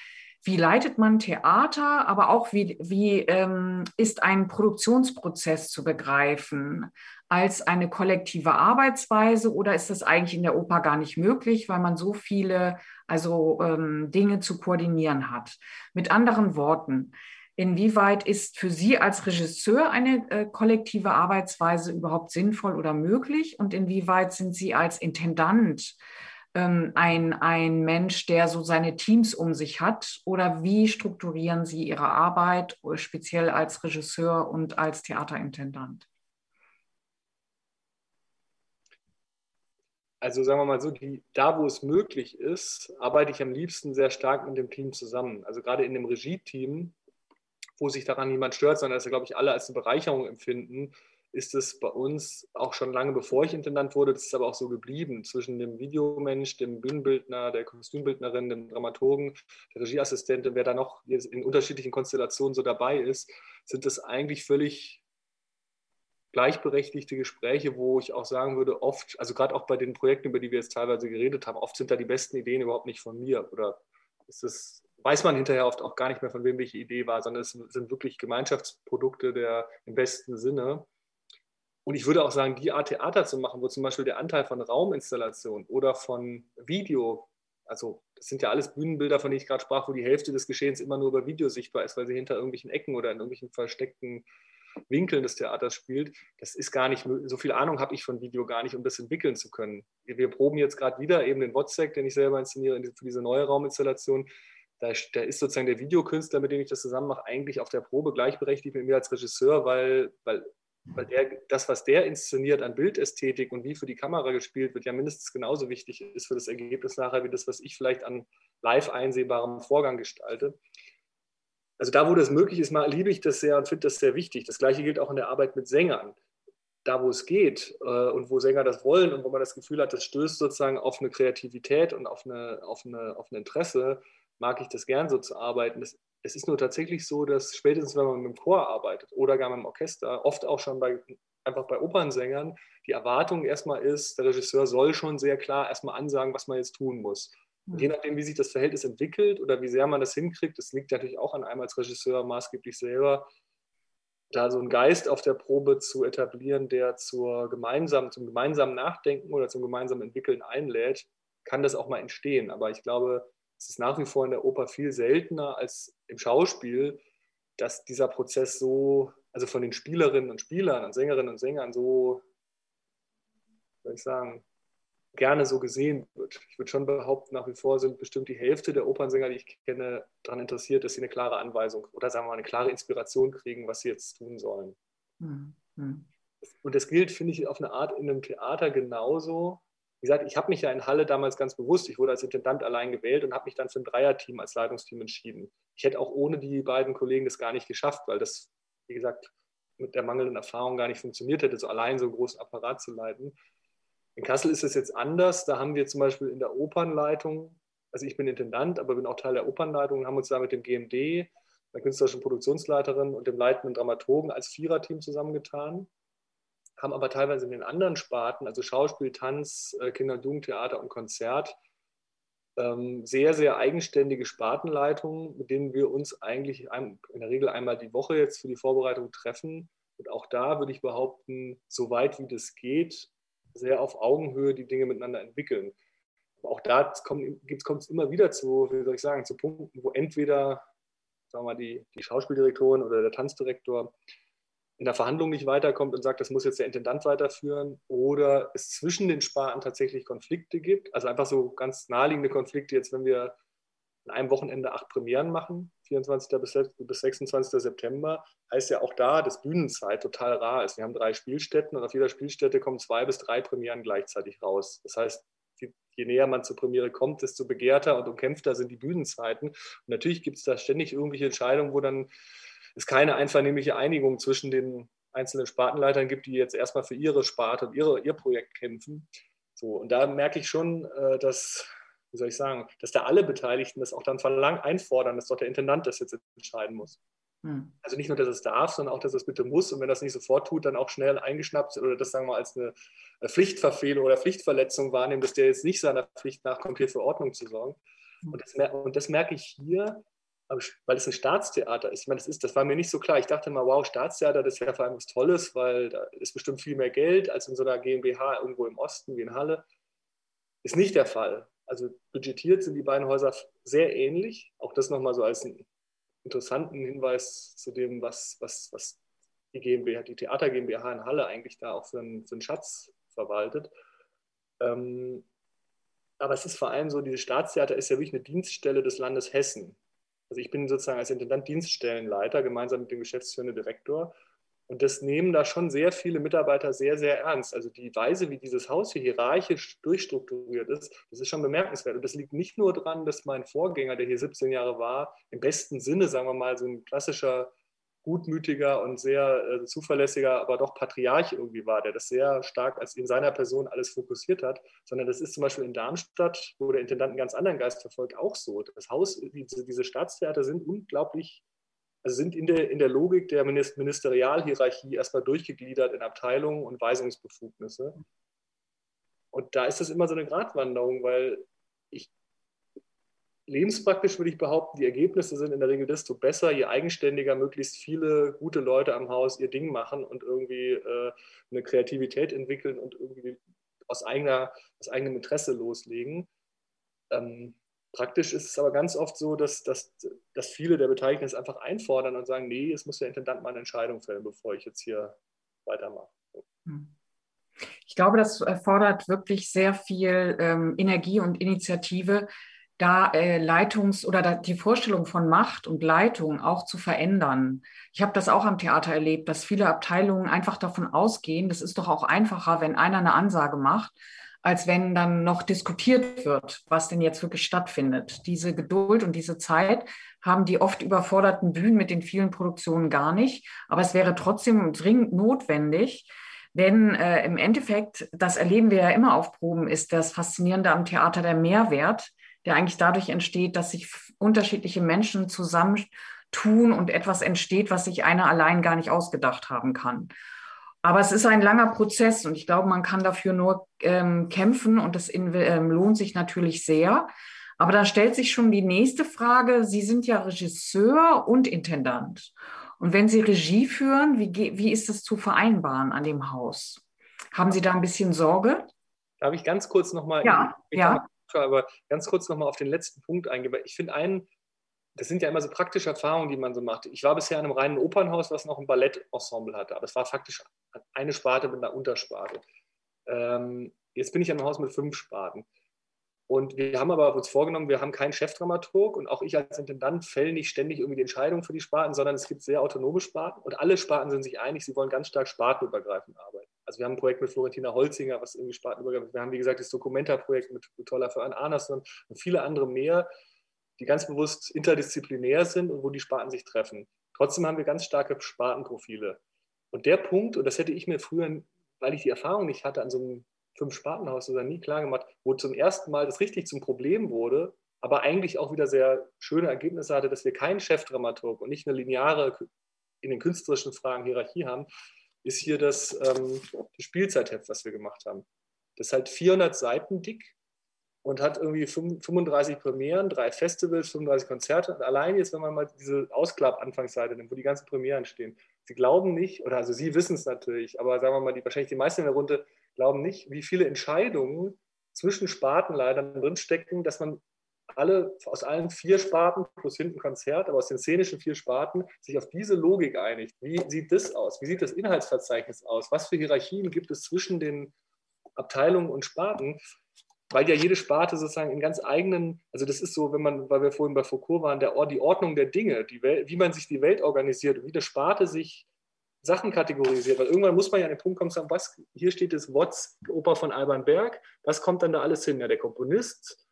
wie leitet man Theater, aber auch wie, wie ähm, ist ein Produktionsprozess zu begreifen? Als eine kollektive Arbeitsweise oder ist das eigentlich in der Oper gar nicht möglich, weil man so viele also, ähm, Dinge zu koordinieren hat? Mit anderen Worten, inwieweit ist für Sie als Regisseur eine äh, kollektive Arbeitsweise überhaupt sinnvoll oder möglich? Und inwieweit sind Sie als Intendant ähm, ein, ein Mensch, der so seine Teams um sich hat? Oder wie strukturieren Sie Ihre Arbeit, äh, speziell als Regisseur und als Theaterintendant? Also sagen wir mal so, die, da wo es möglich ist, arbeite ich am liebsten sehr stark mit dem Team zusammen. Also gerade in dem Regie-Team, wo sich daran niemand stört, sondern dass wir, glaube ich, alle als eine Bereicherung empfinden, ist es bei uns auch schon lange bevor ich Intendant wurde, das ist aber auch so geblieben, zwischen dem Videomensch, dem Bühnenbildner, der Kostümbildnerin, dem Dramaturgen, der Regieassistentin, wer da noch in unterschiedlichen Konstellationen so dabei ist, sind das eigentlich völlig gleichberechtigte Gespräche, wo ich auch sagen würde, oft, also gerade auch bei den Projekten, über die wir jetzt teilweise geredet haben, oft sind da die besten Ideen überhaupt nicht von mir oder ist es weiß man hinterher oft auch gar nicht mehr, von wem welche Idee war, sondern es sind wirklich Gemeinschaftsprodukte der im besten Sinne. Und ich würde auch sagen, die Art Theater zu machen, wo zum Beispiel der Anteil von Rauminstallation oder von Video, also das sind ja alles Bühnenbilder, von denen ich gerade sprach, wo die Hälfte des Geschehens immer nur über Video sichtbar ist, weil sie hinter irgendwelchen Ecken oder in irgendwelchen versteckten Winkeln des Theaters spielt. Das ist gar nicht, so viel Ahnung habe ich von Video gar nicht, um das entwickeln zu können. Wir proben jetzt gerade wieder eben den WhatsApp, den ich selber inszeniere für diese neue Rauminstallation. Da, da, ist sozusagen der Videokünstler, mit dem ich das zusammen mache, eigentlich auf der Probe gleichberechtigt mit mir als Regisseur, weil, weil weil der, das, was der inszeniert an Bildästhetik und wie für die Kamera gespielt wird, ja mindestens genauso wichtig ist für das Ergebnis nachher, wie das, was ich vielleicht an live einsehbarem Vorgang gestalte. Also da, wo das möglich ist, liebe ich das sehr und finde das sehr wichtig. Das gleiche gilt auch in der Arbeit mit Sängern. Da, wo es geht äh, und wo Sänger das wollen und wo man das Gefühl hat, das stößt sozusagen auf eine Kreativität und auf, eine, auf, eine, auf ein Interesse, mag ich das gern so zu arbeiten. Das es ist nur tatsächlich so, dass spätestens, wenn man mit dem Chor arbeitet oder gar mit dem Orchester, oft auch schon bei, einfach bei Opernsängern, die Erwartung erstmal ist, der Regisseur soll schon sehr klar erstmal ansagen, was man jetzt tun muss. Und je mhm. nachdem, wie sich das Verhältnis entwickelt oder wie sehr man das hinkriegt, das liegt natürlich auch an einem als Regisseur maßgeblich selber, da so einen Geist auf der Probe zu etablieren, der zur gemeinsamen, zum gemeinsamen Nachdenken oder zum gemeinsamen Entwickeln einlädt, kann das auch mal entstehen. Aber ich glaube, es ist nach wie vor in der Oper viel seltener als im Schauspiel, dass dieser Prozess so, also von den Spielerinnen und Spielern und Sängerinnen und Sängern so, soll ich sagen, gerne so gesehen wird. Ich würde schon behaupten, nach wie vor sind bestimmt die Hälfte der Opernsänger, die ich kenne, daran interessiert, dass sie eine klare Anweisung oder sagen wir mal eine klare Inspiration kriegen, was sie jetzt tun sollen. Mhm. Und das gilt, finde ich, auf eine Art in einem Theater genauso, wie gesagt, ich habe mich ja in Halle damals ganz bewusst, ich wurde als Intendant allein gewählt und habe mich dann für ein Dreierteam als Leitungsteam entschieden. Ich hätte auch ohne die beiden Kollegen das gar nicht geschafft, weil das, wie gesagt, mit der mangelnden Erfahrung gar nicht funktioniert hätte, so allein so einen großen Apparat zu leiten. In Kassel ist es jetzt anders. Da haben wir zum Beispiel in der Opernleitung, also ich bin Intendant, aber bin auch Teil der Opernleitung, haben uns da mit dem GMD, der künstlerischen Produktionsleiterin und dem leitenden Dramaturgen als Viererteam zusammengetan haben aber teilweise in den anderen Sparten, also Schauspiel, Tanz, äh, Kinder- und Jugendtheater und Konzert, ähm, sehr, sehr eigenständige Spartenleitungen, mit denen wir uns eigentlich in der Regel einmal die Woche jetzt für die Vorbereitung treffen. Und auch da würde ich behaupten, so weit wie das geht, sehr auf Augenhöhe die Dinge miteinander entwickeln. Aber auch da kommt es immer wieder zu, wie soll ich sagen, zu Punkten, wo entweder sagen wir mal, die, die Schauspieldirektorin oder der Tanzdirektor in der Verhandlung nicht weiterkommt und sagt, das muss jetzt der Intendant weiterführen oder es zwischen den Sparten tatsächlich Konflikte gibt. Also einfach so ganz naheliegende Konflikte, jetzt wenn wir an einem Wochenende acht Premieren machen, 24. bis 26. September, heißt ja auch da, dass Bühnenzeit total rar ist. Wir haben drei Spielstätten und auf jeder Spielstätte kommen zwei bis drei Premieren gleichzeitig raus. Das heißt, je näher man zur Premiere kommt, desto begehrter und umkämpfter sind die Bühnenzeiten. Und natürlich gibt es da ständig irgendwelche Entscheidungen, wo dann es keine einvernehmliche Einigung zwischen den einzelnen Spartenleitern gibt, die jetzt erstmal für ihre Sparte und ihre, ihr Projekt kämpfen. So, und da merke ich schon, äh, dass, wie soll ich sagen, dass da alle Beteiligten das auch dann verlangen, einfordern, dass doch der Intendant das jetzt entscheiden muss. Hm. Also nicht nur, dass es darf, sondern auch, dass es bitte muss. Und wenn das nicht sofort tut, dann auch schnell eingeschnappt oder das sagen wir mal als eine Pflichtverfehlung oder Pflichtverletzung wahrnehmen, dass der jetzt nicht seiner Pflicht nachkommt, hier für Ordnung zu sorgen. Hm. Und das, und das merke ich hier weil es ein Staatstheater ist. Ich meine, das, ist, das war mir nicht so klar. Ich dachte mal, wow, Staatstheater, das wäre vor allem was Tolles, weil da ist bestimmt viel mehr Geld als in so einer GmbH irgendwo im Osten wie in Halle. Ist nicht der Fall. Also budgetiert sind die beiden Häuser sehr ähnlich. Auch das nochmal so als einen interessanten Hinweis zu dem, was, was, was die GmbH, die Theater GmbH in Halle eigentlich da auch für einen, für einen Schatz verwaltet. Ähm, aber es ist vor allem so, dieses Staatstheater ist ja wirklich eine Dienststelle des Landes Hessen. Also ich bin sozusagen als Intendant Dienststellenleiter gemeinsam mit dem geschäftsführenden Direktor. Und das nehmen da schon sehr viele Mitarbeiter sehr, sehr ernst. Also die Weise, wie dieses Haus hier hierarchisch durchstrukturiert ist, das ist schon bemerkenswert. Und das liegt nicht nur daran, dass mein Vorgänger, der hier 17 Jahre war, im besten Sinne, sagen wir mal, so ein klassischer gutmütiger und sehr äh, zuverlässiger, aber doch Patriarch irgendwie war, der das sehr stark als in seiner Person alles fokussiert hat, sondern das ist zum Beispiel in Darmstadt, wo der Intendant einen ganz anderen Geist verfolgt, auch so. Das Haus, diese, diese Staatstheater sind unglaublich, also sind in der, in der Logik der Ministerialhierarchie erstmal durchgegliedert in Abteilungen und Weisungsbefugnisse. Und da ist das immer so eine Gratwanderung, weil ich lebenspraktisch würde ich behaupten, die Ergebnisse sind in der Regel desto besser, je eigenständiger möglichst viele gute Leute am Haus ihr Ding machen und irgendwie äh, eine Kreativität entwickeln und irgendwie aus, eigener, aus eigenem Interesse loslegen. Ähm, praktisch ist es aber ganz oft so, dass, dass, dass viele der Beteiligten es einfach einfordern und sagen, nee, es muss der Intendant mal eine Entscheidung fällen, bevor ich jetzt hier weitermache. Hm. Ich glaube, das erfordert wirklich sehr viel ähm, Energie und Initiative, da äh, Leitungs- oder da die Vorstellung von Macht und Leitung auch zu verändern. Ich habe das auch am Theater erlebt, dass viele Abteilungen einfach davon ausgehen, das ist doch auch einfacher, wenn einer eine Ansage macht, als wenn dann noch diskutiert wird, was denn jetzt wirklich stattfindet. Diese Geduld und diese Zeit haben die oft überforderten Bühnen mit den vielen Produktionen gar nicht. Aber es wäre trotzdem dringend notwendig, denn äh, im Endeffekt, das erleben wir ja immer auf Proben, ist das Faszinierende am Theater der Mehrwert, der eigentlich dadurch entsteht, dass sich unterschiedliche Menschen zusammentun und etwas entsteht, was sich einer allein gar nicht ausgedacht haben kann. Aber es ist ein langer Prozess und ich glaube, man kann dafür nur ähm, kämpfen und das in, ähm, lohnt sich natürlich sehr. Aber da stellt sich schon die nächste Frage. Sie sind ja Regisseur und Intendant. Und wenn Sie Regie führen, wie, wie ist das zu vereinbaren an dem Haus? Haben Sie da ein bisschen Sorge? Darf ich ganz kurz nochmal ja, ja aber ganz kurz nochmal auf den letzten Punkt eingehen, weil ich finde einen, das sind ja immer so praktische Erfahrungen, die man so macht. Ich war bisher in einem reinen Opernhaus, was noch ein Ballettensemble hatte, aber es war faktisch eine Sparte mit einer Untersparte. Ähm, jetzt bin ich in einem Haus mit fünf Sparten. Und wir haben aber uns vorgenommen, wir haben keinen Chefdramaturg und auch ich als Intendant fälle nicht ständig irgendwie die Entscheidung für die Sparten, sondern es gibt sehr autonome Sparten und alle Sparten sind sich einig, sie wollen ganz stark spartenübergreifend arbeiten. Also wir haben ein Projekt mit Florentina Holzinger, was irgendwie spartenübergreifend ist. Wir haben, wie gesagt, das Documenta-Projekt mit Toller für Anderson und viele andere mehr, die ganz bewusst interdisziplinär sind und wo die Sparten sich treffen. Trotzdem haben wir ganz starke Spartenprofile. Und der Punkt, und das hätte ich mir früher, weil ich die Erfahrung nicht hatte, an so einem Fünf-Spartenhaus oder nie klar gemacht, wo zum ersten Mal das richtig zum Problem wurde, aber eigentlich auch wieder sehr schöne Ergebnisse hatte, dass wir keinen Chefdramaturg und nicht eine lineare in den künstlerischen Fragen Hierarchie haben, ist hier das, ähm, das Spielzeitheft, was wir gemacht haben. Das ist halt 400 Seiten dick und hat irgendwie 35 Premieren, drei Festivals, 35 Konzerte. Und allein jetzt, wenn man mal diese Ausklapp-Anfangsseite nimmt, wo die ganzen Premieren stehen, Sie glauben nicht, oder also Sie wissen es natürlich, aber sagen wir mal, die, wahrscheinlich die meisten in der Runde glauben nicht, wie viele Entscheidungen zwischen Spartenleitern drinstecken, dass man alle aus allen vier Sparten plus hinten Konzert, aber aus den szenischen vier Sparten sich auf diese Logik einigt. Wie sieht das aus? Wie sieht das Inhaltsverzeichnis aus? Was für Hierarchien gibt es zwischen den Abteilungen und Sparten? Weil ja jede Sparte sozusagen in ganz eigenen, also das ist so, wenn man, weil wir vorhin bei Foucault waren, der, die Ordnung der Dinge, die Welt, wie man sich die Welt organisiert und wie eine Sparte sich Sachen kategorisiert, weil irgendwann muss man ja an den Punkt kommen, sagen, was, hier steht das Wotz, Oper von Alban Berg, was kommt dann da alles hin? Ja, der Komponist,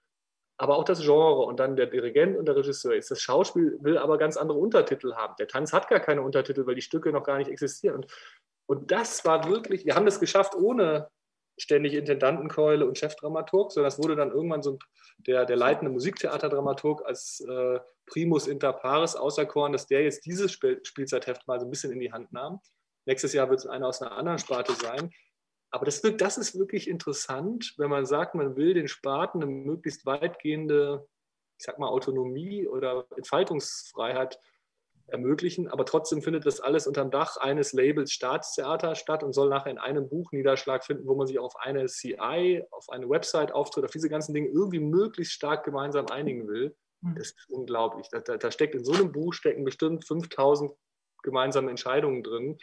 aber auch das Genre und dann der Dirigent und der Regisseur. Ist das Schauspiel will aber ganz andere Untertitel haben. Der Tanz hat gar keine Untertitel, weil die Stücke noch gar nicht existieren. Und, und das war wirklich, wir haben das geschafft ohne ständig Intendantenkeule und Chefdramaturg, sondern das wurde dann irgendwann so der, der leitende Musiktheaterdramaturg als äh, Primus inter pares auserkoren, dass der jetzt dieses Spiel, Spielzeitheft mal so ein bisschen in die Hand nahm. Nächstes Jahr wird es einer aus einer anderen Sparte sein. Aber das, das ist wirklich interessant, wenn man sagt, man will den Sparten eine möglichst weitgehende ich sag mal, Autonomie oder Entfaltungsfreiheit ermöglichen, aber trotzdem findet das alles unter dem Dach eines Labels Staatstheater statt und soll nachher in einem Buch Niederschlag finden, wo man sich auf eine CI, auf eine Website auftritt, auf diese ganzen Dinge irgendwie möglichst stark gemeinsam einigen will. Hm. Das ist unglaublich. Da, da, da steckt in so einem Buch stecken bestimmt 5000 gemeinsame Entscheidungen drin,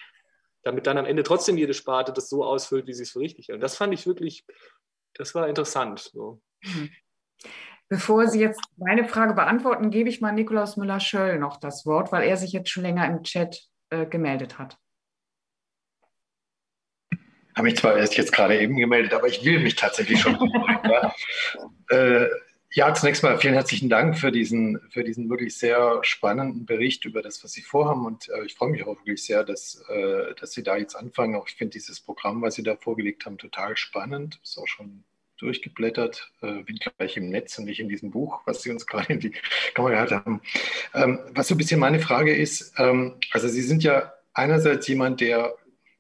damit dann am Ende trotzdem jede Sparte das so ausfüllt, wie sie es für richtig hält. Das fand ich wirklich, das war interessant. So. Bevor Sie jetzt meine Frage beantworten, gebe ich mal Nikolaus Müller-Schöll noch das Wort, weil er sich jetzt schon länger im Chat äh, gemeldet hat. Ich habe mich zwar erst jetzt gerade eben gemeldet, aber ich will mich tatsächlich schon. [LAUGHS] ja. Äh, ja, zunächst mal vielen herzlichen Dank für diesen, für diesen wirklich sehr spannenden Bericht über das, was Sie vorhaben. Und äh, ich freue mich auch wirklich sehr, dass, äh, dass Sie da jetzt anfangen. Auch ich finde dieses Programm, was Sie da vorgelegt haben, total spannend. Ist auch schon durchgeblättert, äh, bin gleich im Netz und nicht in diesem Buch, was Sie uns [LAUGHS] gerade in die Kamera gehalten haben. Ähm, was so ein bisschen meine Frage ist, ähm, also Sie sind ja einerseits jemand, der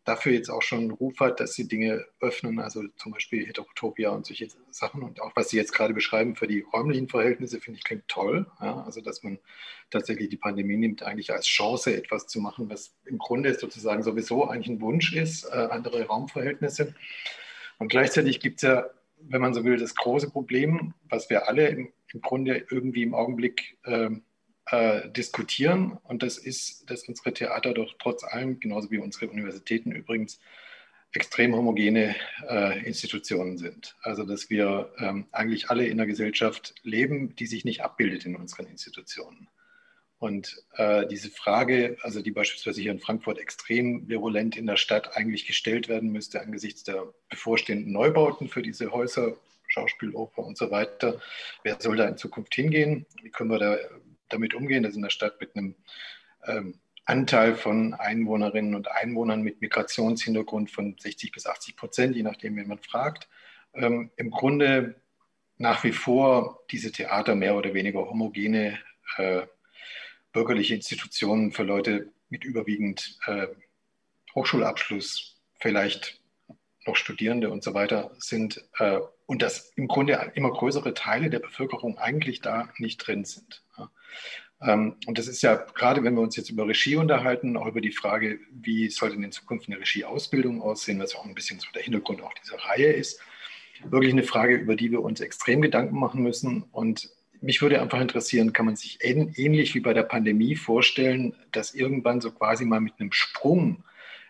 dafür jetzt auch schon einen Ruf hat, dass sie Dinge öffnen, also zum Beispiel Heterotopia und solche Sachen. Und auch was Sie jetzt gerade beschreiben für die räumlichen Verhältnisse, finde ich klingt toll. Ja, also dass man tatsächlich die Pandemie nimmt, eigentlich als Chance etwas zu machen, was im Grunde sozusagen sowieso eigentlich ein Wunsch ist, äh, andere Raumverhältnisse. Und gleichzeitig gibt es ja wenn man so will, das große Problem, was wir alle im, im Grunde irgendwie im Augenblick äh, äh, diskutieren. Und das ist, dass unsere Theater doch trotz allem, genauso wie unsere Universitäten übrigens, extrem homogene äh, Institutionen sind. Also dass wir ähm, eigentlich alle in einer Gesellschaft leben, die sich nicht abbildet in unseren Institutionen. Und äh, diese Frage, also die beispielsweise hier in Frankfurt extrem virulent in der Stadt eigentlich gestellt werden müsste angesichts der bevorstehenden Neubauten für diese Häuser, Schauspieloper und so weiter. Wer soll da in Zukunft hingehen? Wie können wir da damit umgehen, dass in der Stadt mit einem ähm, Anteil von Einwohnerinnen und Einwohnern mit Migrationshintergrund von 60 bis 80 Prozent, je nachdem, wen man fragt, ähm, im Grunde nach wie vor diese Theater mehr oder weniger homogene äh, bürgerliche Institutionen für Leute mit überwiegend äh, Hochschulabschluss, vielleicht noch Studierende und so weiter sind äh, und dass im Grunde immer größere Teile der Bevölkerung eigentlich da nicht drin sind. Ähm, und das ist ja gerade, wenn wir uns jetzt über Regie unterhalten, auch über die Frage, wie soll denn in Zukunft eine Regieausbildung aussehen, was auch ein bisschen so der Hintergrund auch dieser Reihe ist, wirklich eine Frage, über die wir uns extrem Gedanken machen müssen und mich würde einfach interessieren, kann man sich ähnlich wie bei der Pandemie vorstellen, dass irgendwann so quasi mal mit einem Sprung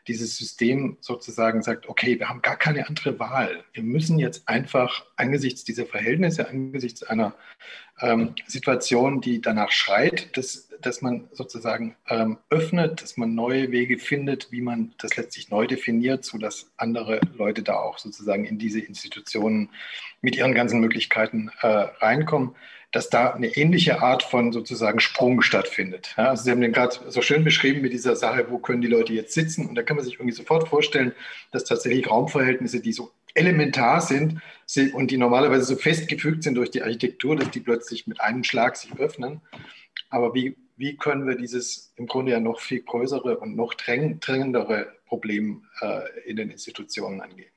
dieses System sozusagen sagt, okay, wir haben gar keine andere Wahl. Wir müssen jetzt einfach angesichts dieser Verhältnisse, angesichts einer ähm, Situation, die danach schreit, dass, dass man sozusagen ähm, öffnet, dass man neue Wege findet, wie man das letztlich neu definiert, sodass andere Leute da auch sozusagen in diese Institutionen mit ihren ganzen Möglichkeiten äh, reinkommen dass da eine ähnliche Art von sozusagen Sprung stattfindet. Ja, also Sie haben den gerade so schön beschrieben mit dieser Sache, wo können die Leute jetzt sitzen? Und da kann man sich irgendwie sofort vorstellen, dass tatsächlich Raumverhältnisse, die so elementar sind und die normalerweise so festgefügt sind durch die Architektur, dass die plötzlich mit einem Schlag sich öffnen. Aber wie, wie können wir dieses im Grunde ja noch viel größere und noch dringendere Problem äh, in den Institutionen angehen?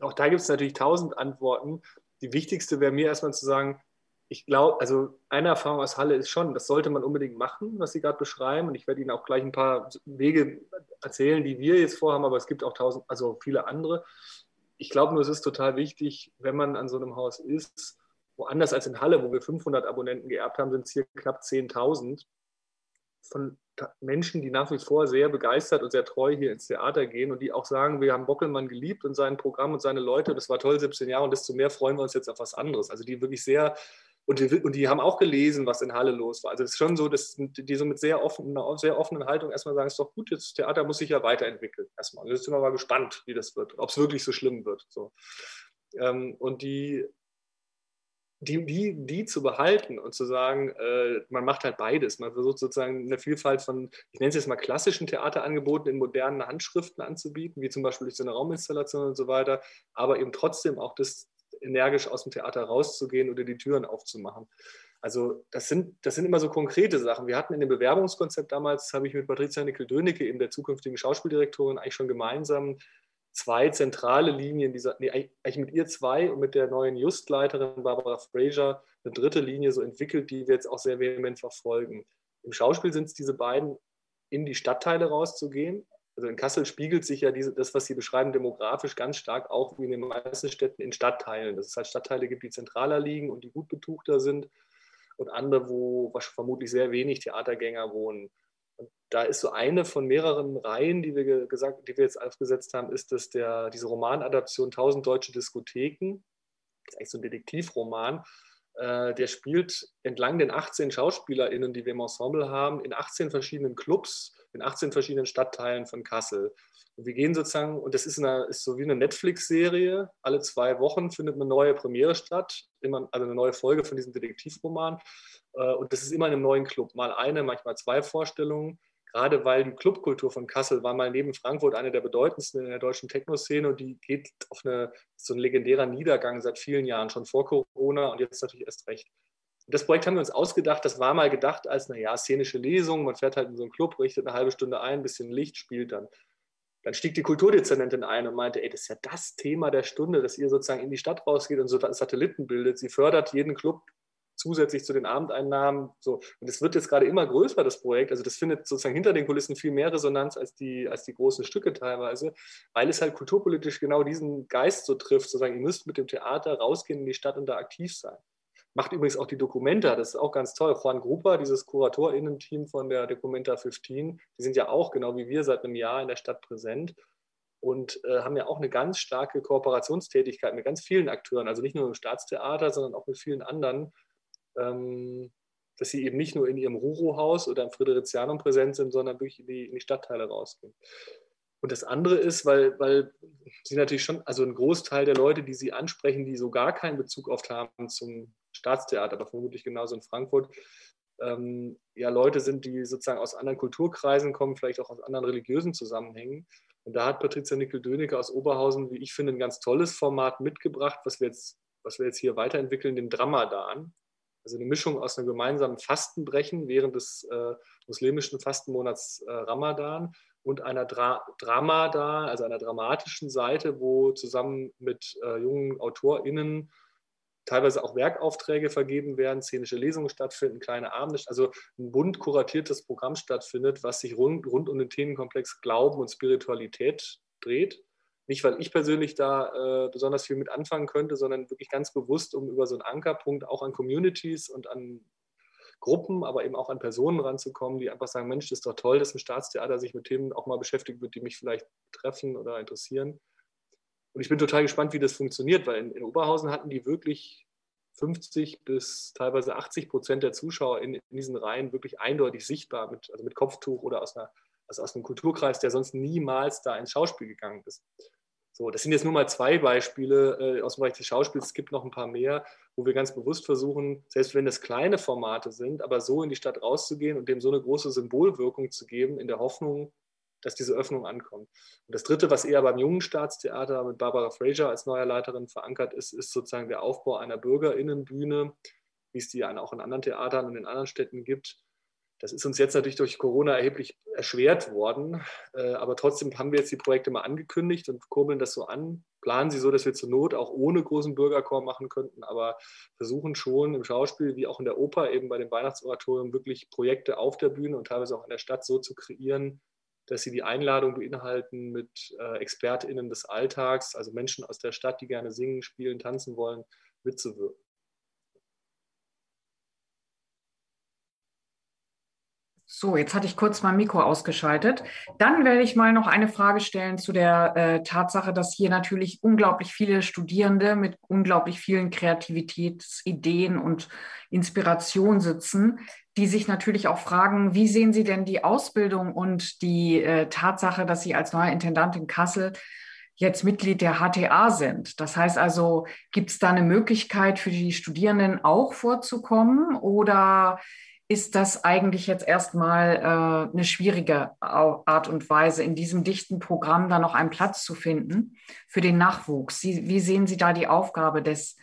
Auch da gibt es natürlich tausend Antworten die wichtigste wäre mir erstmal zu sagen, ich glaube, also eine Erfahrung aus Halle ist schon, das sollte man unbedingt machen, was Sie gerade beschreiben. Und ich werde Ihnen auch gleich ein paar Wege erzählen, die wir jetzt vorhaben, aber es gibt auch tausend, also viele andere. Ich glaube nur, es ist total wichtig, wenn man an so einem Haus ist, woanders als in Halle, wo wir 500 Abonnenten geerbt haben, sind es hier knapp 10.000 von Menschen, die nach wie vor sehr begeistert und sehr treu hier ins Theater gehen und die auch sagen, wir haben Bockelmann geliebt und sein Programm und seine Leute, das war toll, 17 Jahre und desto mehr freuen wir uns jetzt auf was anderes. Also die wirklich sehr, und die, und die haben auch gelesen, was in Halle los war. Also es ist schon so, dass die so mit sehr offenen, sehr offenen Haltung erstmal sagen, es ist doch gut, das Theater muss sich ja weiterentwickeln. Erstmal. Jetzt sind wir mal gespannt, wie das wird, ob es wirklich so schlimm wird. So. Ähm, und die die, die, die zu behalten und zu sagen, äh, man macht halt beides. Man versucht sozusagen eine Vielfalt von, ich nenne es jetzt mal klassischen Theaterangeboten in modernen Handschriften anzubieten, wie zum Beispiel durch so eine Rauminstallation und so weiter, aber eben trotzdem auch das energisch aus dem Theater rauszugehen oder die Türen aufzumachen. Also das sind, das sind immer so konkrete Sachen. Wir hatten in dem Bewerbungskonzept damals, habe ich mit Patricia Nickel-Dönecke, eben der zukünftigen Schauspieldirektorin, eigentlich schon gemeinsam zwei zentrale Linien, dieser, nee, eigentlich mit ihr zwei und mit der neuen Justleiterin Barbara Fraser eine dritte Linie so entwickelt, die wir jetzt auch sehr vehement verfolgen. Im Schauspiel sind es diese beiden, in die Stadtteile rauszugehen. Also in Kassel spiegelt sich ja diese, das, was Sie beschreiben, demografisch ganz stark auch wie in den meisten Städten in Stadtteilen. Dass es halt Stadtteile gibt, die zentraler liegen und die gut betuchter sind und andere, wo vermutlich sehr wenig Theatergänger wohnen. Da ist so eine von mehreren Reihen, die wir gesagt, die wir jetzt aufgesetzt haben, ist, dass der, diese Romanadaption 1000 deutsche Diskotheken, das ist eigentlich so ein Detektivroman, äh, der spielt entlang den 18 SchauspielerInnen, die wir im Ensemble haben, in 18 verschiedenen Clubs, in 18 verschiedenen Stadtteilen von Kassel. Und wir gehen sozusagen, und das ist, eine, ist so wie eine Netflix-Serie, alle zwei Wochen findet eine neue Premiere statt, immer, also eine neue Folge von diesem Detektivroman. Äh, und das ist immer in einem neuen Club. Mal eine, manchmal zwei Vorstellungen. Gerade weil die Clubkultur von Kassel war mal neben Frankfurt eine der bedeutendsten in der deutschen Techno-Szene und die geht auf eine, so ein legendärer Niedergang seit vielen Jahren, schon vor Corona und jetzt natürlich erst recht. Das Projekt haben wir uns ausgedacht, das war mal gedacht als, naja, szenische Lesung, man fährt halt in so einen Club, richtet eine halbe Stunde ein, ein bisschen Licht, spielt dann. Dann stieg die Kulturdezernentin ein und meinte, ey, das ist ja das Thema der Stunde, dass ihr sozusagen in die Stadt rausgeht und so Satelliten bildet. Sie fördert jeden Club zusätzlich zu den Abendeinnahmen. So. Und es wird jetzt gerade immer größer, das Projekt. Also das findet sozusagen hinter den Kulissen viel mehr Resonanz als die, als die großen Stücke teilweise, weil es halt kulturpolitisch genau diesen Geist so trifft, sozusagen, ihr müsst mit dem Theater rausgehen in die Stadt und da aktiv sein. Macht übrigens auch die Documenta, das ist auch ganz toll. Juan Grupa, dieses KuratorInnen-Team von der Documenta 15, die sind ja auch genau wie wir seit einem Jahr in der Stadt präsent und äh, haben ja auch eine ganz starke Kooperationstätigkeit mit ganz vielen Akteuren, also nicht nur im Staatstheater, sondern auch mit vielen anderen, dass sie eben nicht nur in ihrem Ruro-Haus oder im Fridericianum präsent sind, sondern wirklich in die, in die Stadtteile rausgehen. Und das andere ist, weil, weil sie natürlich schon, also ein Großteil der Leute, die sie ansprechen, die so gar keinen Bezug oft haben zum Staatstheater, aber vermutlich genauso in Frankfurt, ähm, ja Leute sind, die sozusagen aus anderen Kulturkreisen kommen, vielleicht auch aus anderen religiösen Zusammenhängen. Und da hat Patricia Nickel-Dönecke aus Oberhausen, wie ich finde, ein ganz tolles Format mitgebracht, was wir jetzt, was wir jetzt hier weiterentwickeln, den Dramadan. Also eine Mischung aus einem gemeinsamen Fastenbrechen während des äh, muslimischen Fastenmonats äh, Ramadan und einer Dra Dramadan, also einer dramatischen Seite, wo zusammen mit äh, jungen AutorInnen teilweise auch Werkaufträge vergeben werden, szenische Lesungen stattfinden, kleine Abende, also ein bunt kuratiertes Programm stattfindet, was sich rund, rund um den Themenkomplex Glauben und Spiritualität dreht. Nicht, weil ich persönlich da äh, besonders viel mit anfangen könnte, sondern wirklich ganz bewusst, um über so einen Ankerpunkt auch an Communities und an Gruppen, aber eben auch an Personen ranzukommen, die einfach sagen, Mensch, das ist doch toll, dass ein Staatstheater sich mit Themen auch mal beschäftigt wird, die mich vielleicht treffen oder interessieren. Und ich bin total gespannt, wie das funktioniert, weil in, in Oberhausen hatten die wirklich 50 bis teilweise 80 Prozent der Zuschauer in, in, diesen Reihen wirklich eindeutig sichtbar, mit, also mit Kopftuch oder aus, einer, also aus einem Kulturkreis, der sonst niemals da ins Schauspiel gegangen ist. So, das sind jetzt nur mal zwei Beispiele äh, aus dem Bereich des Schauspiels. Es gibt noch ein paar mehr, wo wir ganz bewusst versuchen, selbst wenn es kleine Formate sind, aber so in die Stadt rauszugehen und dem so eine große Symbolwirkung zu geben, in der Hoffnung, dass diese Öffnung ankommt. Und das Dritte, was eher beim jungen Staatstheater mit Barbara Fraser als neuer Leiterin verankert ist, ist sozusagen der Aufbau einer Bürgerinnenbühne, wie es die auch in anderen Theatern und in anderen Städten gibt. Das ist uns jetzt natürlich durch Corona erheblich erschwert worden, äh, aber trotzdem haben wir jetzt die Projekte mal angekündigt und kurbeln das so an, planen sie so, dass wir zur Not auch ohne großen Bürgerchor machen könnten, aber versuchen schon im Schauspiel wie auch in der Oper eben bei dem Weihnachtsoratorium wirklich Projekte auf der Bühne und teilweise auch in der Stadt so zu kreieren, dass sie die Einladung beinhalten mit äh, ExpertInnen des Alltags, also Menschen aus der Stadt, die gerne singen, spielen, tanzen wollen, mitzuwirken. So, jetzt hatte ich kurz mein Mikro ausgeschaltet. Dann werde ich mal noch eine Frage stellen zu der äh, Tatsache, dass hier natürlich unglaublich viele Studierende mit unglaublich vielen Kreativitätsideen und Inspiration sitzen, die sich natürlich auch fragen, wie sehen Sie denn die Ausbildung und die äh, Tatsache, dass Sie als neuer Intendant in Kassel jetzt Mitglied der HTA sind. Das heißt also, gibt es da eine Möglichkeit für die Studierenden auch vorzukommen oder ist das eigentlich jetzt erstmal äh, eine schwierige Art und Weise, in diesem dichten Programm da noch einen Platz zu finden für den Nachwuchs. Sie, wie sehen Sie da die Aufgabe des,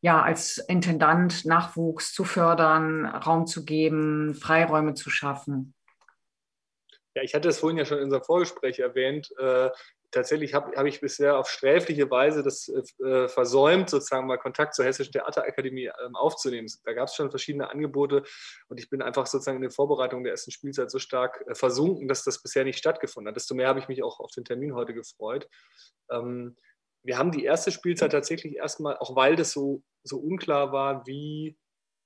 ja, als Intendant Nachwuchs zu fördern, Raum zu geben, Freiräume zu schaffen? Ja, ich hatte es vorhin ja schon in unserem Vorgespräch erwähnt. Äh, tatsächlich habe hab ich bisher auf sträfliche Weise das äh, versäumt, sozusagen mal Kontakt zur Hessischen Theaterakademie ähm, aufzunehmen. Da gab es schon verschiedene Angebote und ich bin einfach sozusagen in den Vorbereitungen der ersten Spielzeit so stark äh, versunken, dass das bisher nicht stattgefunden hat. Desto mehr habe ich mich auch auf den Termin heute gefreut. Ähm, wir haben die erste Spielzeit tatsächlich erstmal, auch weil das so, so unklar war, wie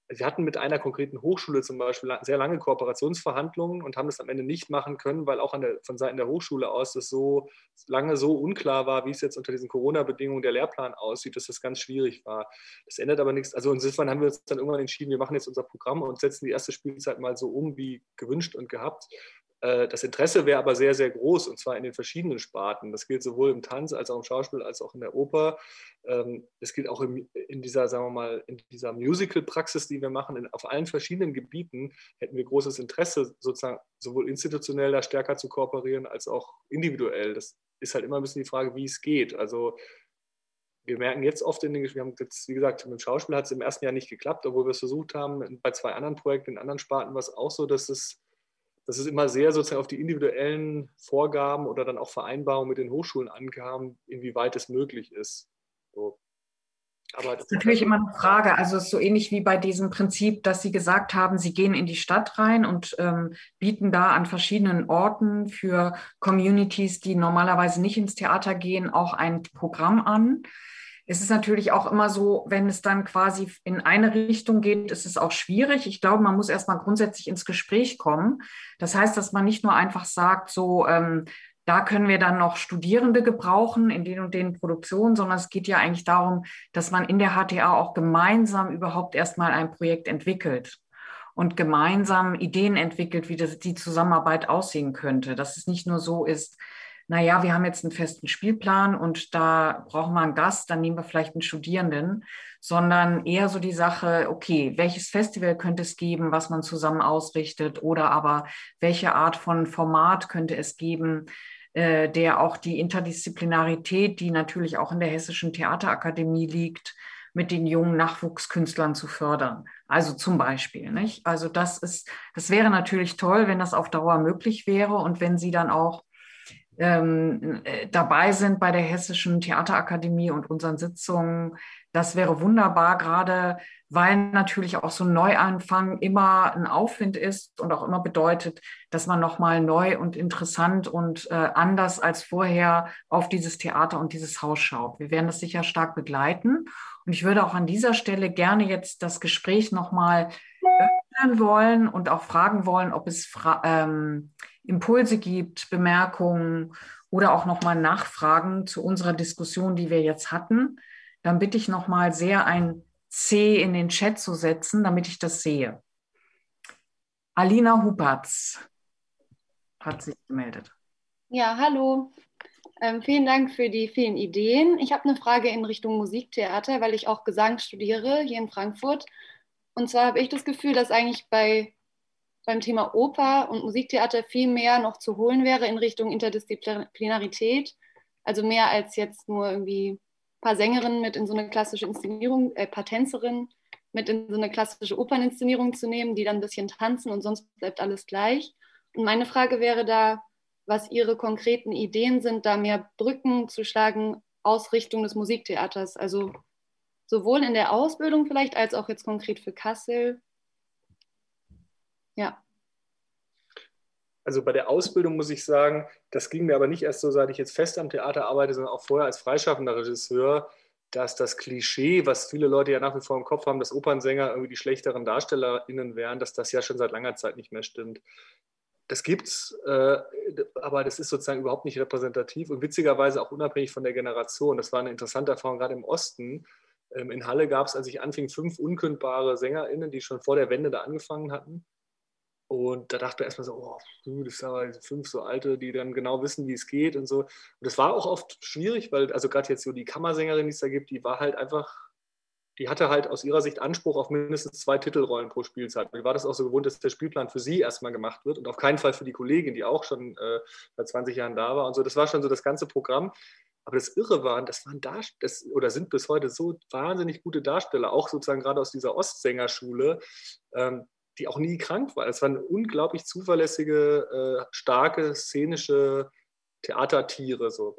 wir hatten mit einer konkreten Hochschule zum Beispiel sehr lange Kooperationsverhandlungen und haben das am Ende nicht machen können, weil auch der, von Seiten der Hochschule aus das so lange so unklar war, wie es jetzt unter diesen Corona-Bedingungen der Lehrplan aussieht, dass das ganz schwierig war. Das ändert aber nichts. Also insofern haben wir uns dann irgendwann entschieden, wir machen jetzt unser Programm und setzen die erste Spielzeit mal so um wie gewünscht und gehabt. Äh, das Interesse wäre aber sehr, sehr groß und zwar in den verschiedenen Sparten. Das gilt sowohl im Tanz als auch im Schauspiel als auch in der Oper. Ähm, das gilt auch in dieser, sagen wir mal, in dieser Musical-Praxis, die wir machen. Auf allen verschiedenen Gebieten hätten wir großes Interesse, sozusagen sowohl institutionell da stärker zu kooperieren als auch individuell. Das ist halt immer ein bisschen die Frage, wie es geht. Also wir merken jetzt oft in den wir haben jetzt, wie gesagt, mit dem Schauspiel hat es im ersten Jahr nicht geklappt, obwohl wir es versucht haben. Bei zwei anderen Projekten in anderen Sparten war es auch so, dass es dass es immer sehr sozusagen auf die individuellen Vorgaben oder dann auch Vereinbarungen mit den Hochschulen ankam, inwieweit es möglich ist. So. Aber das ist natürlich immer eine Frage. Also es ist so ähnlich wie bei diesem Prinzip, dass Sie gesagt haben, Sie gehen in die Stadt rein und ähm, bieten da an verschiedenen Orten für Communities, die normalerweise nicht ins Theater gehen, auch ein Programm an es ist natürlich auch immer so, wenn es dann quasi in eine Richtung geht, ist es auch schwierig. Ich glaube, man muss erstmal grundsätzlich ins Gespräch kommen. Das heißt, dass man nicht nur einfach sagt, so, ähm, da können wir dann noch Studierende gebrauchen in den und den Produktionen, sondern es geht ja eigentlich darum, dass man in der HTA auch gemeinsam überhaupt erstmal ein Projekt entwickelt und gemeinsam Ideen entwickelt, wie das, die Zusammenarbeit aussehen könnte. Dass es nicht nur so ist, naja, wir haben jetzt einen festen Spielplan und da brauchen wir einen Gast, dann nehmen wir vielleicht einen Studierenden, sondern eher so die Sache, okay, welches Festival könnte es geben, was man zusammen ausrichtet oder aber welche Art von Format könnte es geben, äh, der auch die Interdisziplinarität, die natürlich auch in der Hessischen Theaterakademie liegt, mit den jungen Nachwuchskünstlern zu fördern. Also zum Beispiel, nicht? Also das ist, das wäre natürlich toll, wenn das auf Dauer möglich wäre und wenn Sie dann auch ähm, äh, dabei sind bei der Hessischen Theaterakademie und unseren Sitzungen. Das wäre wunderbar, gerade weil natürlich auch so ein Neuanfang immer ein Aufwind ist und auch immer bedeutet, dass man nochmal neu und interessant und äh, anders als vorher auf dieses Theater und dieses Haus schaut. Wir werden das sicher stark begleiten. Und ich würde auch an dieser Stelle gerne jetzt das Gespräch nochmal öffnen wollen und auch fragen wollen, ob es Fra ähm, Impulse gibt, Bemerkungen oder auch nochmal Nachfragen zu unserer Diskussion, die wir jetzt hatten, dann bitte ich nochmal sehr ein C in den Chat zu setzen, damit ich das sehe. Alina Hupatz hat sich gemeldet. Ja, hallo. Ähm, vielen Dank für die vielen Ideen. Ich habe eine Frage in Richtung Musiktheater, weil ich auch Gesang studiere hier in Frankfurt. Und zwar habe ich das Gefühl, dass eigentlich bei beim Thema Oper und Musiktheater viel mehr noch zu holen wäre in Richtung Interdisziplinarität. Also mehr als jetzt nur irgendwie ein paar Sängerinnen mit in so eine klassische Inszenierung, äh, paar Tänzerinnen mit in so eine klassische Operninszenierung zu nehmen, die dann ein bisschen tanzen und sonst bleibt alles gleich. Und meine Frage wäre da, was Ihre konkreten Ideen sind, da mehr Brücken zu schlagen aus Richtung des Musiktheaters. Also sowohl in der Ausbildung vielleicht als auch jetzt konkret für Kassel ja. Also bei der Ausbildung muss ich sagen, das ging mir aber nicht erst so, seit ich jetzt fest am Theater arbeite, sondern auch vorher als freischaffender Regisseur, dass das Klischee, was viele Leute ja nach wie vor im Kopf haben, dass Opernsänger irgendwie die schlechteren DarstellerInnen wären, dass das ja schon seit langer Zeit nicht mehr stimmt. Das gibt's, äh, aber das ist sozusagen überhaupt nicht repräsentativ und witzigerweise auch unabhängig von der Generation. Das war eine interessante Erfahrung gerade im Osten. Ähm, in Halle gab es, als ich anfing, fünf unkündbare SängerInnen, die schon vor der Wende da angefangen hatten. Und da dachte man erstmal so, oh, das sind aber fünf so alte, die dann genau wissen, wie es geht und so. Und das war auch oft schwierig, weil, also gerade jetzt so die Kammersängerin, die es da gibt, die war halt einfach, die hatte halt aus ihrer Sicht Anspruch auf mindestens zwei Titelrollen pro Spielzeit. Die war das auch so gewohnt, dass der Spielplan für sie erstmal gemacht wird und auf keinen Fall für die Kollegin, die auch schon äh, seit 20 Jahren da war und so. Das war schon so das ganze Programm. Aber das Irre war, das waren Darst das, oder sind bis heute so wahnsinnig gute Darsteller, auch sozusagen gerade aus dieser Ostsängerschule. Ähm, die auch nie krank war. Es waren unglaublich zuverlässige, äh, starke, szenische Theatertiere. So.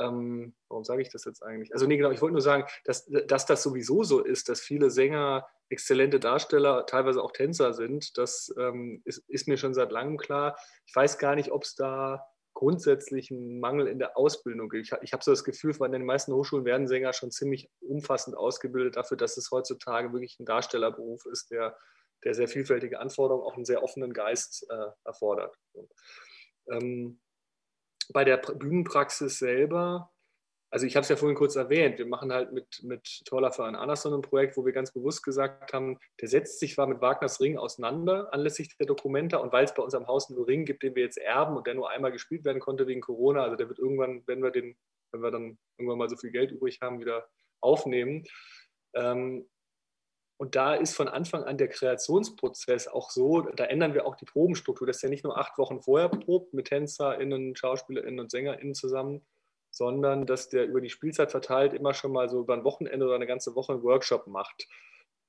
ähm, warum sage ich das jetzt eigentlich? Also nee, genau, ich wollte nur sagen, dass, dass das sowieso so ist, dass viele Sänger exzellente Darsteller, teilweise auch Tänzer sind. Das ähm, ist, ist, mir schon seit langem klar. Ich weiß gar nicht, ob es da grundsätzlich einen Mangel in der Ausbildung gibt. Ich, ich habe so das Gefühl, von den meisten Hochschulen werden Sänger schon ziemlich umfassend ausgebildet dafür, dass es heutzutage wirklich ein Darstellerberuf ist, der, der sehr vielfältige Anforderungen, auch einen sehr offenen Geist äh, erfordert. Ähm, bei der Bühnenpraxis selber, also ich habe es ja vorhin kurz erwähnt, wir machen halt mit, mit Toller Verein Anderson ein Projekt, wo wir ganz bewusst gesagt haben, der setzt sich zwar mit Wagners Ring auseinander anlässlich der Dokumenta und weil es bei uns am Haus einen Ring gibt, den wir jetzt erben und der nur einmal gespielt werden konnte wegen Corona, also der wird irgendwann, wenn wir den, wenn wir dann irgendwann mal so viel Geld übrig haben, wieder aufnehmen. Ähm, und da ist von Anfang an der Kreationsprozess auch so, da ändern wir auch die Probenstruktur. Das ist ja nicht nur acht Wochen vorher probt mit TänzerInnen, SchauspielerInnen und SängerInnen zusammen, sondern dass der über die Spielzeit verteilt immer schon mal so über ein Wochenende oder eine ganze Woche einen Workshop macht.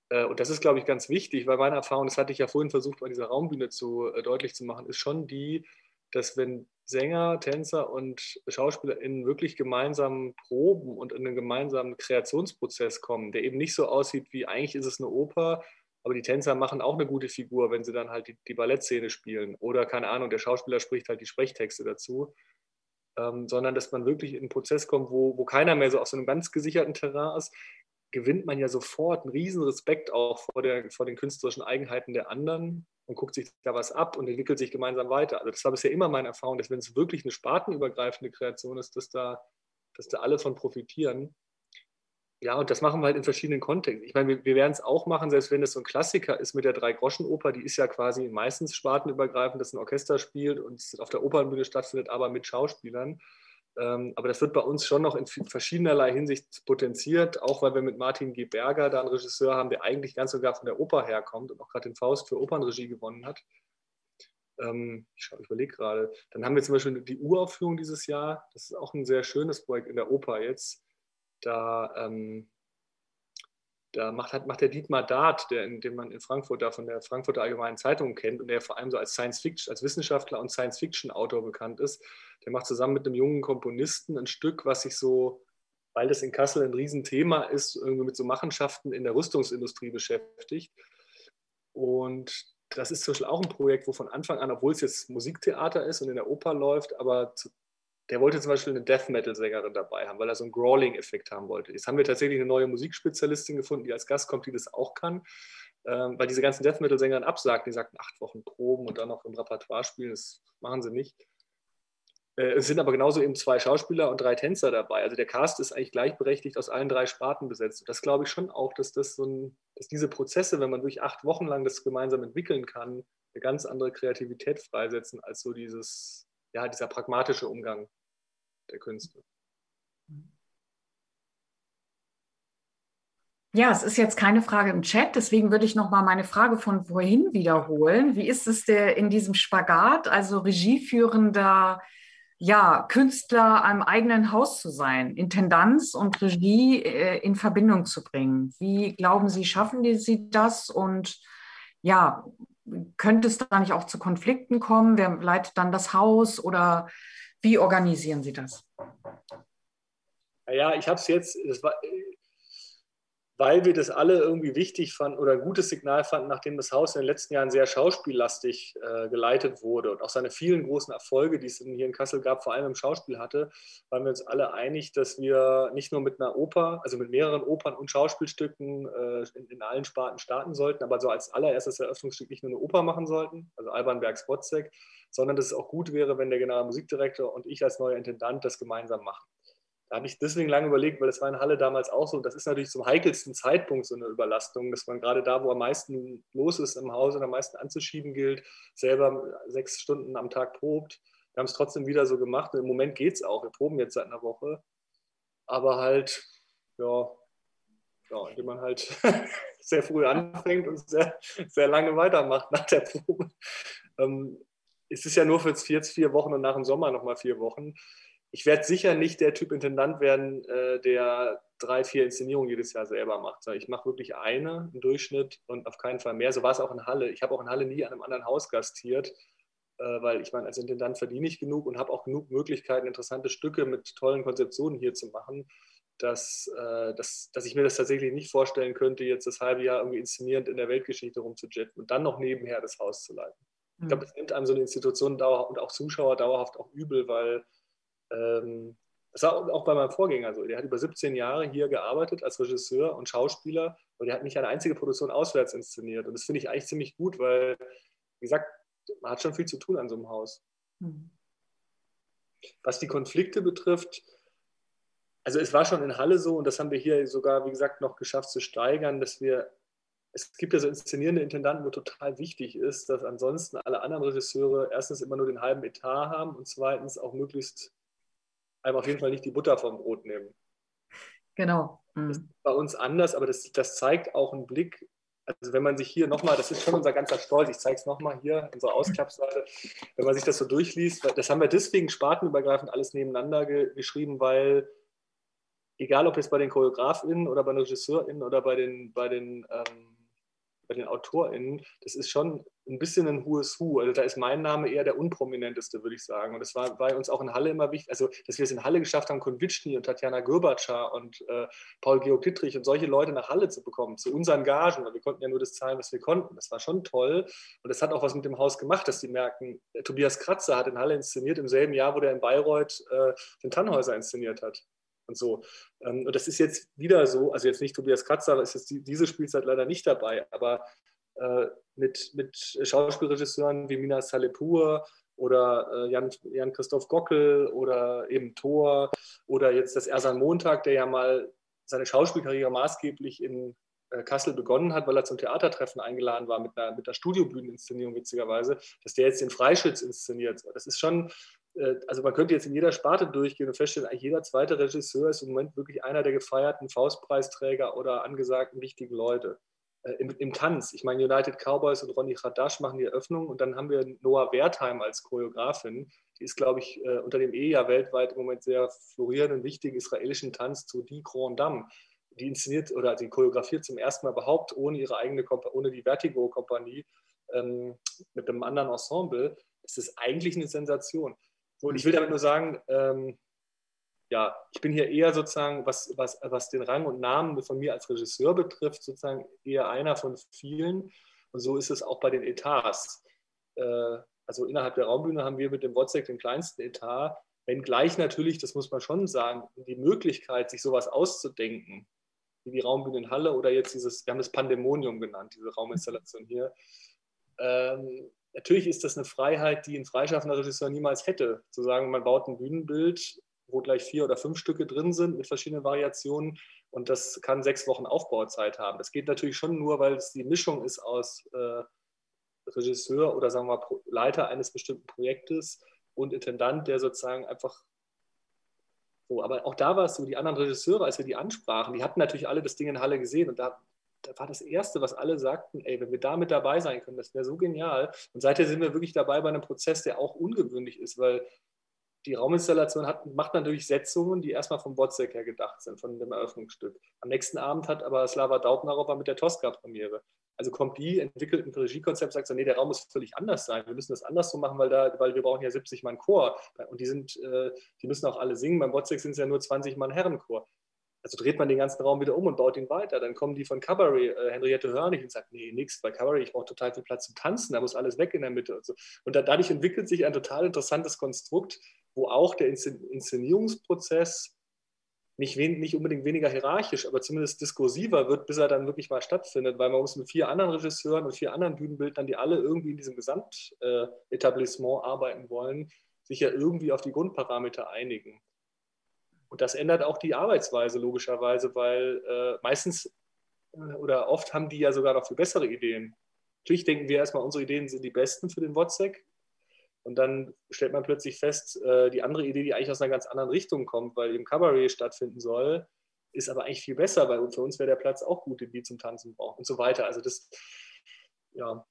Äh, und das ist, glaube ich, ganz wichtig, weil meine Erfahrung, das hatte ich ja vorhin versucht, bei dieser Raumbühne zu, äh, deutlich zu machen, ist schon die, dass wenn Sänger, Tänzer und SchauspielerInnen wirklich gemeinsam proben und in einen gemeinsamen Kreationsprozess kommen, der eben nicht so aussieht wie eigentlich ist es eine Oper, aber die Tänzer machen auch eine gute Figur, wenn sie dann halt die, die Ballettszene spielen. Oder keine Ahnung, der Schauspieler spricht halt die Sprechtexte dazu. Ähm, sondern dass man wirklich in einen Prozess kommt, wo, wo keiner mehr so auf so einem ganz gesicherten Terrain ist, gewinnt man ja sofort einen riesen Respekt auch vor, der, vor den künstlerischen Eigenheiten der anderen und guckt sich da was ab und entwickelt sich gemeinsam weiter. Also das war bisher immer meine Erfahrung, dass wenn es wirklich eine spartenübergreifende Kreation ist, dass da, dass da alle von profitieren. Ja, und das machen wir halt in verschiedenen Kontexten. Ich meine, wir, wir werden es auch machen, selbst wenn es so ein Klassiker ist mit der Drei-Groschen-Oper, die ist ja quasi meistens spartenübergreifend, dass ein Orchester spielt und es auf der Opernbühne stattfindet, aber mit Schauspielern. Ähm, aber das wird bei uns schon noch in verschiedenerlei Hinsicht potenziert, auch weil wir mit Martin G. Berger da einen Regisseur haben, der eigentlich ganz sogar von der Oper herkommt und auch gerade den Faust für Opernregie gewonnen hat. Ähm, ich, überlege gerade. Dann haben wir zum Beispiel die Uraufführung dieses Jahr. Das ist auch ein sehr schönes Projekt in der Oper jetzt. Da ähm, da macht, hat, macht der Dietmar Dart, der, den man in Frankfurt da von der Frankfurter Allgemeinen Zeitung kennt und der vor allem so als Science Fiction, als Wissenschaftler und Science Fiction Autor bekannt ist, der macht zusammen mit einem jungen Komponisten ein Stück, was sich so, weil das in Kassel ein Riesenthema ist, irgendwie mit so Machenschaften in der Rüstungsindustrie beschäftigt. Und das ist zum Beispiel auch ein Projekt, wo von Anfang an, obwohl es jetzt Musiktheater ist und in der Oper läuft, aber zu, der wollte zum Beispiel eine Death Metal-Sängerin dabei haben, weil er so einen Growling-Effekt haben wollte. Jetzt haben wir tatsächlich eine neue Musikspezialistin gefunden, die als Gast kommt, die das auch kann, ähm, weil diese ganzen Death Metal-Sängerinnen absagten. Die sagten, acht Wochen Proben und dann noch im Repertoire spielen, das machen sie nicht. Äh, es sind aber genauso eben zwei Schauspieler und drei Tänzer dabei. Also der Cast ist eigentlich gleichberechtigt aus allen drei Sparten besetzt. Und das glaube ich schon auch, dass, das so ein, dass diese Prozesse, wenn man durch acht Wochen lang das gemeinsam entwickeln kann, eine ganz andere Kreativität freisetzen als so dieses, ja, dieser pragmatische Umgang der Künste. Ja, es ist jetzt keine Frage im Chat, deswegen würde ich noch mal meine Frage von vorhin wiederholen. Wie ist es der in diesem Spagat, also regieführender ja, Künstler am eigenen Haus zu sein, Intendanz und Regie äh, in Verbindung zu bringen? Wie glauben Sie, schaffen Sie das? Und ja, könnte es da nicht auch zu Konflikten kommen? Wer leitet dann das Haus oder wie organisieren Sie das? Ja, ich habe es jetzt, war, weil wir das alle irgendwie wichtig fanden oder ein gutes Signal fanden, nachdem das Haus in den letzten Jahren sehr schauspiellastig äh, geleitet wurde und auch seine vielen großen Erfolge, die es hier in Kassel gab, vor allem im Schauspiel hatte, waren wir uns alle einig, dass wir nicht nur mit einer Oper, also mit mehreren Opern und Schauspielstücken äh, in, in, allen Sparten starten sollten, aber so als allererstes Eröffnungsstück nicht nur eine Oper machen sollten, also Alban Bergs Wozzeck, sondern dass es auch gut wäre, wenn der Generalmusikdirektor und ich als neuer Intendant das gemeinsam machen. Da habe ich deswegen lange überlegt, weil das war in Halle damals auch so. Und das ist natürlich zum heikelsten Zeitpunkt so eine Überlastung, dass man gerade da, wo am meisten los ist im Haus und am meisten anzuschieben gilt, selber sechs Stunden am Tag probt. Wir haben es trotzdem wieder so gemacht. Und Im Moment geht es auch. Wir proben jetzt seit einer Woche. Aber halt, ja, ja indem man halt [LAUGHS] sehr früh anfängt und sehr, sehr lange weitermacht nach der Probe. Ähm, es ist ja nur für jetzt vier, Wochen und nach dem Sommer nochmal vier Wochen ich werde sicher nicht der Typ Intendant werden, äh, der drei, vier Inszenierungen jedes Jahr selber macht. Ich mache wirklich eine im Durchschnitt und auf keinen Fall mehr. So war es auch in Halle. Ich habe auch in Halle nie an einem anderen Haus gastiert, äh, weil ich meine, als Intendant verdiene ich genug und habe auch genug Möglichkeiten, interessante Stücke mit tollen Konzeptionen hier zu machen, dass, äh, dass, dass ich mir das tatsächlich nicht vorstellen könnte, jetzt das halbe Jahr irgendwie inszenierend in der Weltgeschichte rumzujetten und dann noch nebenher das Haus zu leiten. Ich glaube, es nimmt einem so eine Institution und auch Zuschauer dauerhaft auch übel, weil ähm, das war auch bei meinem Vorgänger so. Der hat über 17 Jahre hier gearbeitet als Regisseur und Schauspieler und der hat nicht eine einzige Produktion auswärts inszeniert. Und das finde ich eigentlich ziemlich gut, weil, wie gesagt, man hat schon viel zu tun an so einem Haus. Mhm. Was die Konflikte betrifft, also es war schon in Halle so und das haben wir hier sogar, wie gesagt, noch geschafft zu steigern, dass wir, es gibt ja so inszenierende Intendanten, wo total wichtig ist, dass ansonsten alle anderen Regisseure erstens immer nur den halben Etat haben und zweitens auch möglichst einem auf jeden Fall nicht die Butter vom Brot nehmen. Genau. Mhm. Das ist bei uns anders, aber das, das zeigt auch einen Blick. Also wenn man sich hier nochmal, das ist schon unser ganzer Stolz, ich zeige es nochmal hier, unsere Ausklappseite, wenn man sich das so durchliest, das haben wir deswegen spartenübergreifend alles nebeneinander ge geschrieben, weil egal ob jetzt bei den ChoreografInnen oder bei den RegisseurInnen oder bei den, bei den ähm, bei den AutorInnen, das ist schon ein bisschen ein hohes Hu. Also da ist mein Name eher der unprominenteste, würde ich sagen. Und das war bei uns auch in Halle immer wichtig, also dass wir es in Halle geschafft haben, Konvitschny und Tatjana Görbatscher und äh, Paul Georg Dittrich und solche Leute nach Halle zu bekommen, zu unseren Gagen. Weil wir konnten ja nur das zahlen, was wir konnten. Das war schon toll. Und das hat auch was mit dem Haus gemacht, dass die merken, äh, Tobias Kratzer hat in Halle inszeniert im selben Jahr, wo der in Bayreuth äh, den Tannhäuser inszeniert hat und so. Ähm, und das ist jetzt wieder so, also jetzt nicht Tobias Kratzer, ist jetzt diese Spielzeit leider nicht dabei, aber mit, mit Schauspielregisseuren wie Mina Salepur oder äh, Jan, Gockel oder eben Thor oder jetzt das Ersan Montag, der ja mal seine Schauspielkarriere maßgeblich in äh, Kassel begonnen hat, weil er zum Theatertreffen eingeladen war mit einer, mit einer Studiobühneninszenierung, witzigerweise, dass der jetzt den Freischütz inszeniert. Das ist schon äh, also man könnte jetzt in jeder Sparte durchgehen und feststellen, jeder zweite Regisseur ist im Moment wirklich einer der gefeierten Faustpreisträger oder angesagten wichtigen Leute. Äh, Im, Im, Tanz, ich meine, United Cowboys und Ronny Khadash machen die Eröffnung und dann haben wir Noah Wertheim als Choreografin. Die ist, glaube ich, äh, unter dem E ja weltweit im Moment sehr florierenden, wichtigen israelischen Tanz zu Die Grand Dame. Die inszeniert oder die choreografiert zum ersten Mal überhaupt ohne ihre eigene, ohne die Vertigo-Kompanie ähm, mit einem anderen Ensemble. Das ist eigentlich eine Sensation. Und ich will damit nur sagen, ähm, ja, ich bin hier eher sozusagen, was, was, was den Rang und Namen von mir als Regisseur betrifft, sozusagen eher einer von vielen. Und so ist es auch bei den Etats. Äh, also innerhalb der Raumbühne haben wir mit dem WhatsApp den kleinsten Etat, wenngleich natürlich, das muss man schon sagen, die Möglichkeit, sich sowas auszudenken, wie die Raumbühne in Halle oder jetzt dieses, wir haben das Pandemonium genannt, diese Rauminstallation hier, ähm, natürlich ist das eine Freiheit, die ein freischaffender Regisseur niemals hätte. Zu sagen, man baut ein Bühnenbild, wo gleich vier oder fünf Stücke drin sind mit verschiedenen Variationen und das kann sechs Wochen Aufbauzeit haben. Das geht natürlich schon nur, weil es die Mischung ist aus äh, Regisseur oder sagen wir mal Leiter eines bestimmten Projektes und Intendant, der sozusagen einfach so, aber auch da war es so, die anderen Regisseure, als wir die ansprachen, die hatten natürlich alle das Ding in Halle gesehen und da da war das Erste, was alle sagten, ey, wenn wir da mit dabei sein können, das wäre so genial. Und seither sind wir wirklich dabei bei einem Prozess, der auch ungewöhnlich ist, weil die Rauminstallation hat, macht natürlich Setzungen, die erstmal vom Wozzeck her gedacht sind, von dem Eröffnungsstück. Am nächsten Abend hat aber Slava Daubnarova mit der Tosca-Premiere. Also kommt die, entwickelt ein Regiekonzept, sagt so, nee, der Raum muss völlig anders sein. Wir müssen das anders so machen, weil, da, weil wir brauchen ja 70 Mann Chor. Und die, sind, äh, die müssen auch alle singen. Beim Wozzeck sind es ja nur 20 Mann Herrenchor also dreht man den ganzen Raum wieder um und baut ihn weiter. Dann kommen die von Cabaret, äh, Henriette Hörnig, und sagt, nee, nix, bei Cabaret, ich brauche total viel Platz zum Tanzen, da muss alles weg in der Mitte und so. Und da, dadurch entwickelt sich ein total interessantes Konstrukt, wo auch der Inszenierungsprozess nicht, nicht unbedingt weniger hierarchisch, aber zumindest diskursiver wird, bis er dann wirklich mal stattfindet, weil man muss mit vier anderen Regisseuren und vier anderen Bühnenbildnern, die alle irgendwie in diesem Gesamtetablissement äh, arbeiten wollen, sich ja irgendwie auf die Grundparameter einigen. Und das ändert auch die Arbeitsweise logischerweise, weil äh, meistens äh, oder oft haben die ja sogar noch viel bessere Ideen. Natürlich denken wir erstmal, unsere Ideen sind die besten für den WhatsApp. Und dann stellt man plötzlich fest, äh, die andere Idee, die eigentlich aus einer ganz anderen Richtung kommt, weil eben Cabaret stattfinden soll, ist aber eigentlich viel besser, weil für uns wäre der Platz auch gut, den die zum Tanzen brauchen und so weiter. Also das, ja,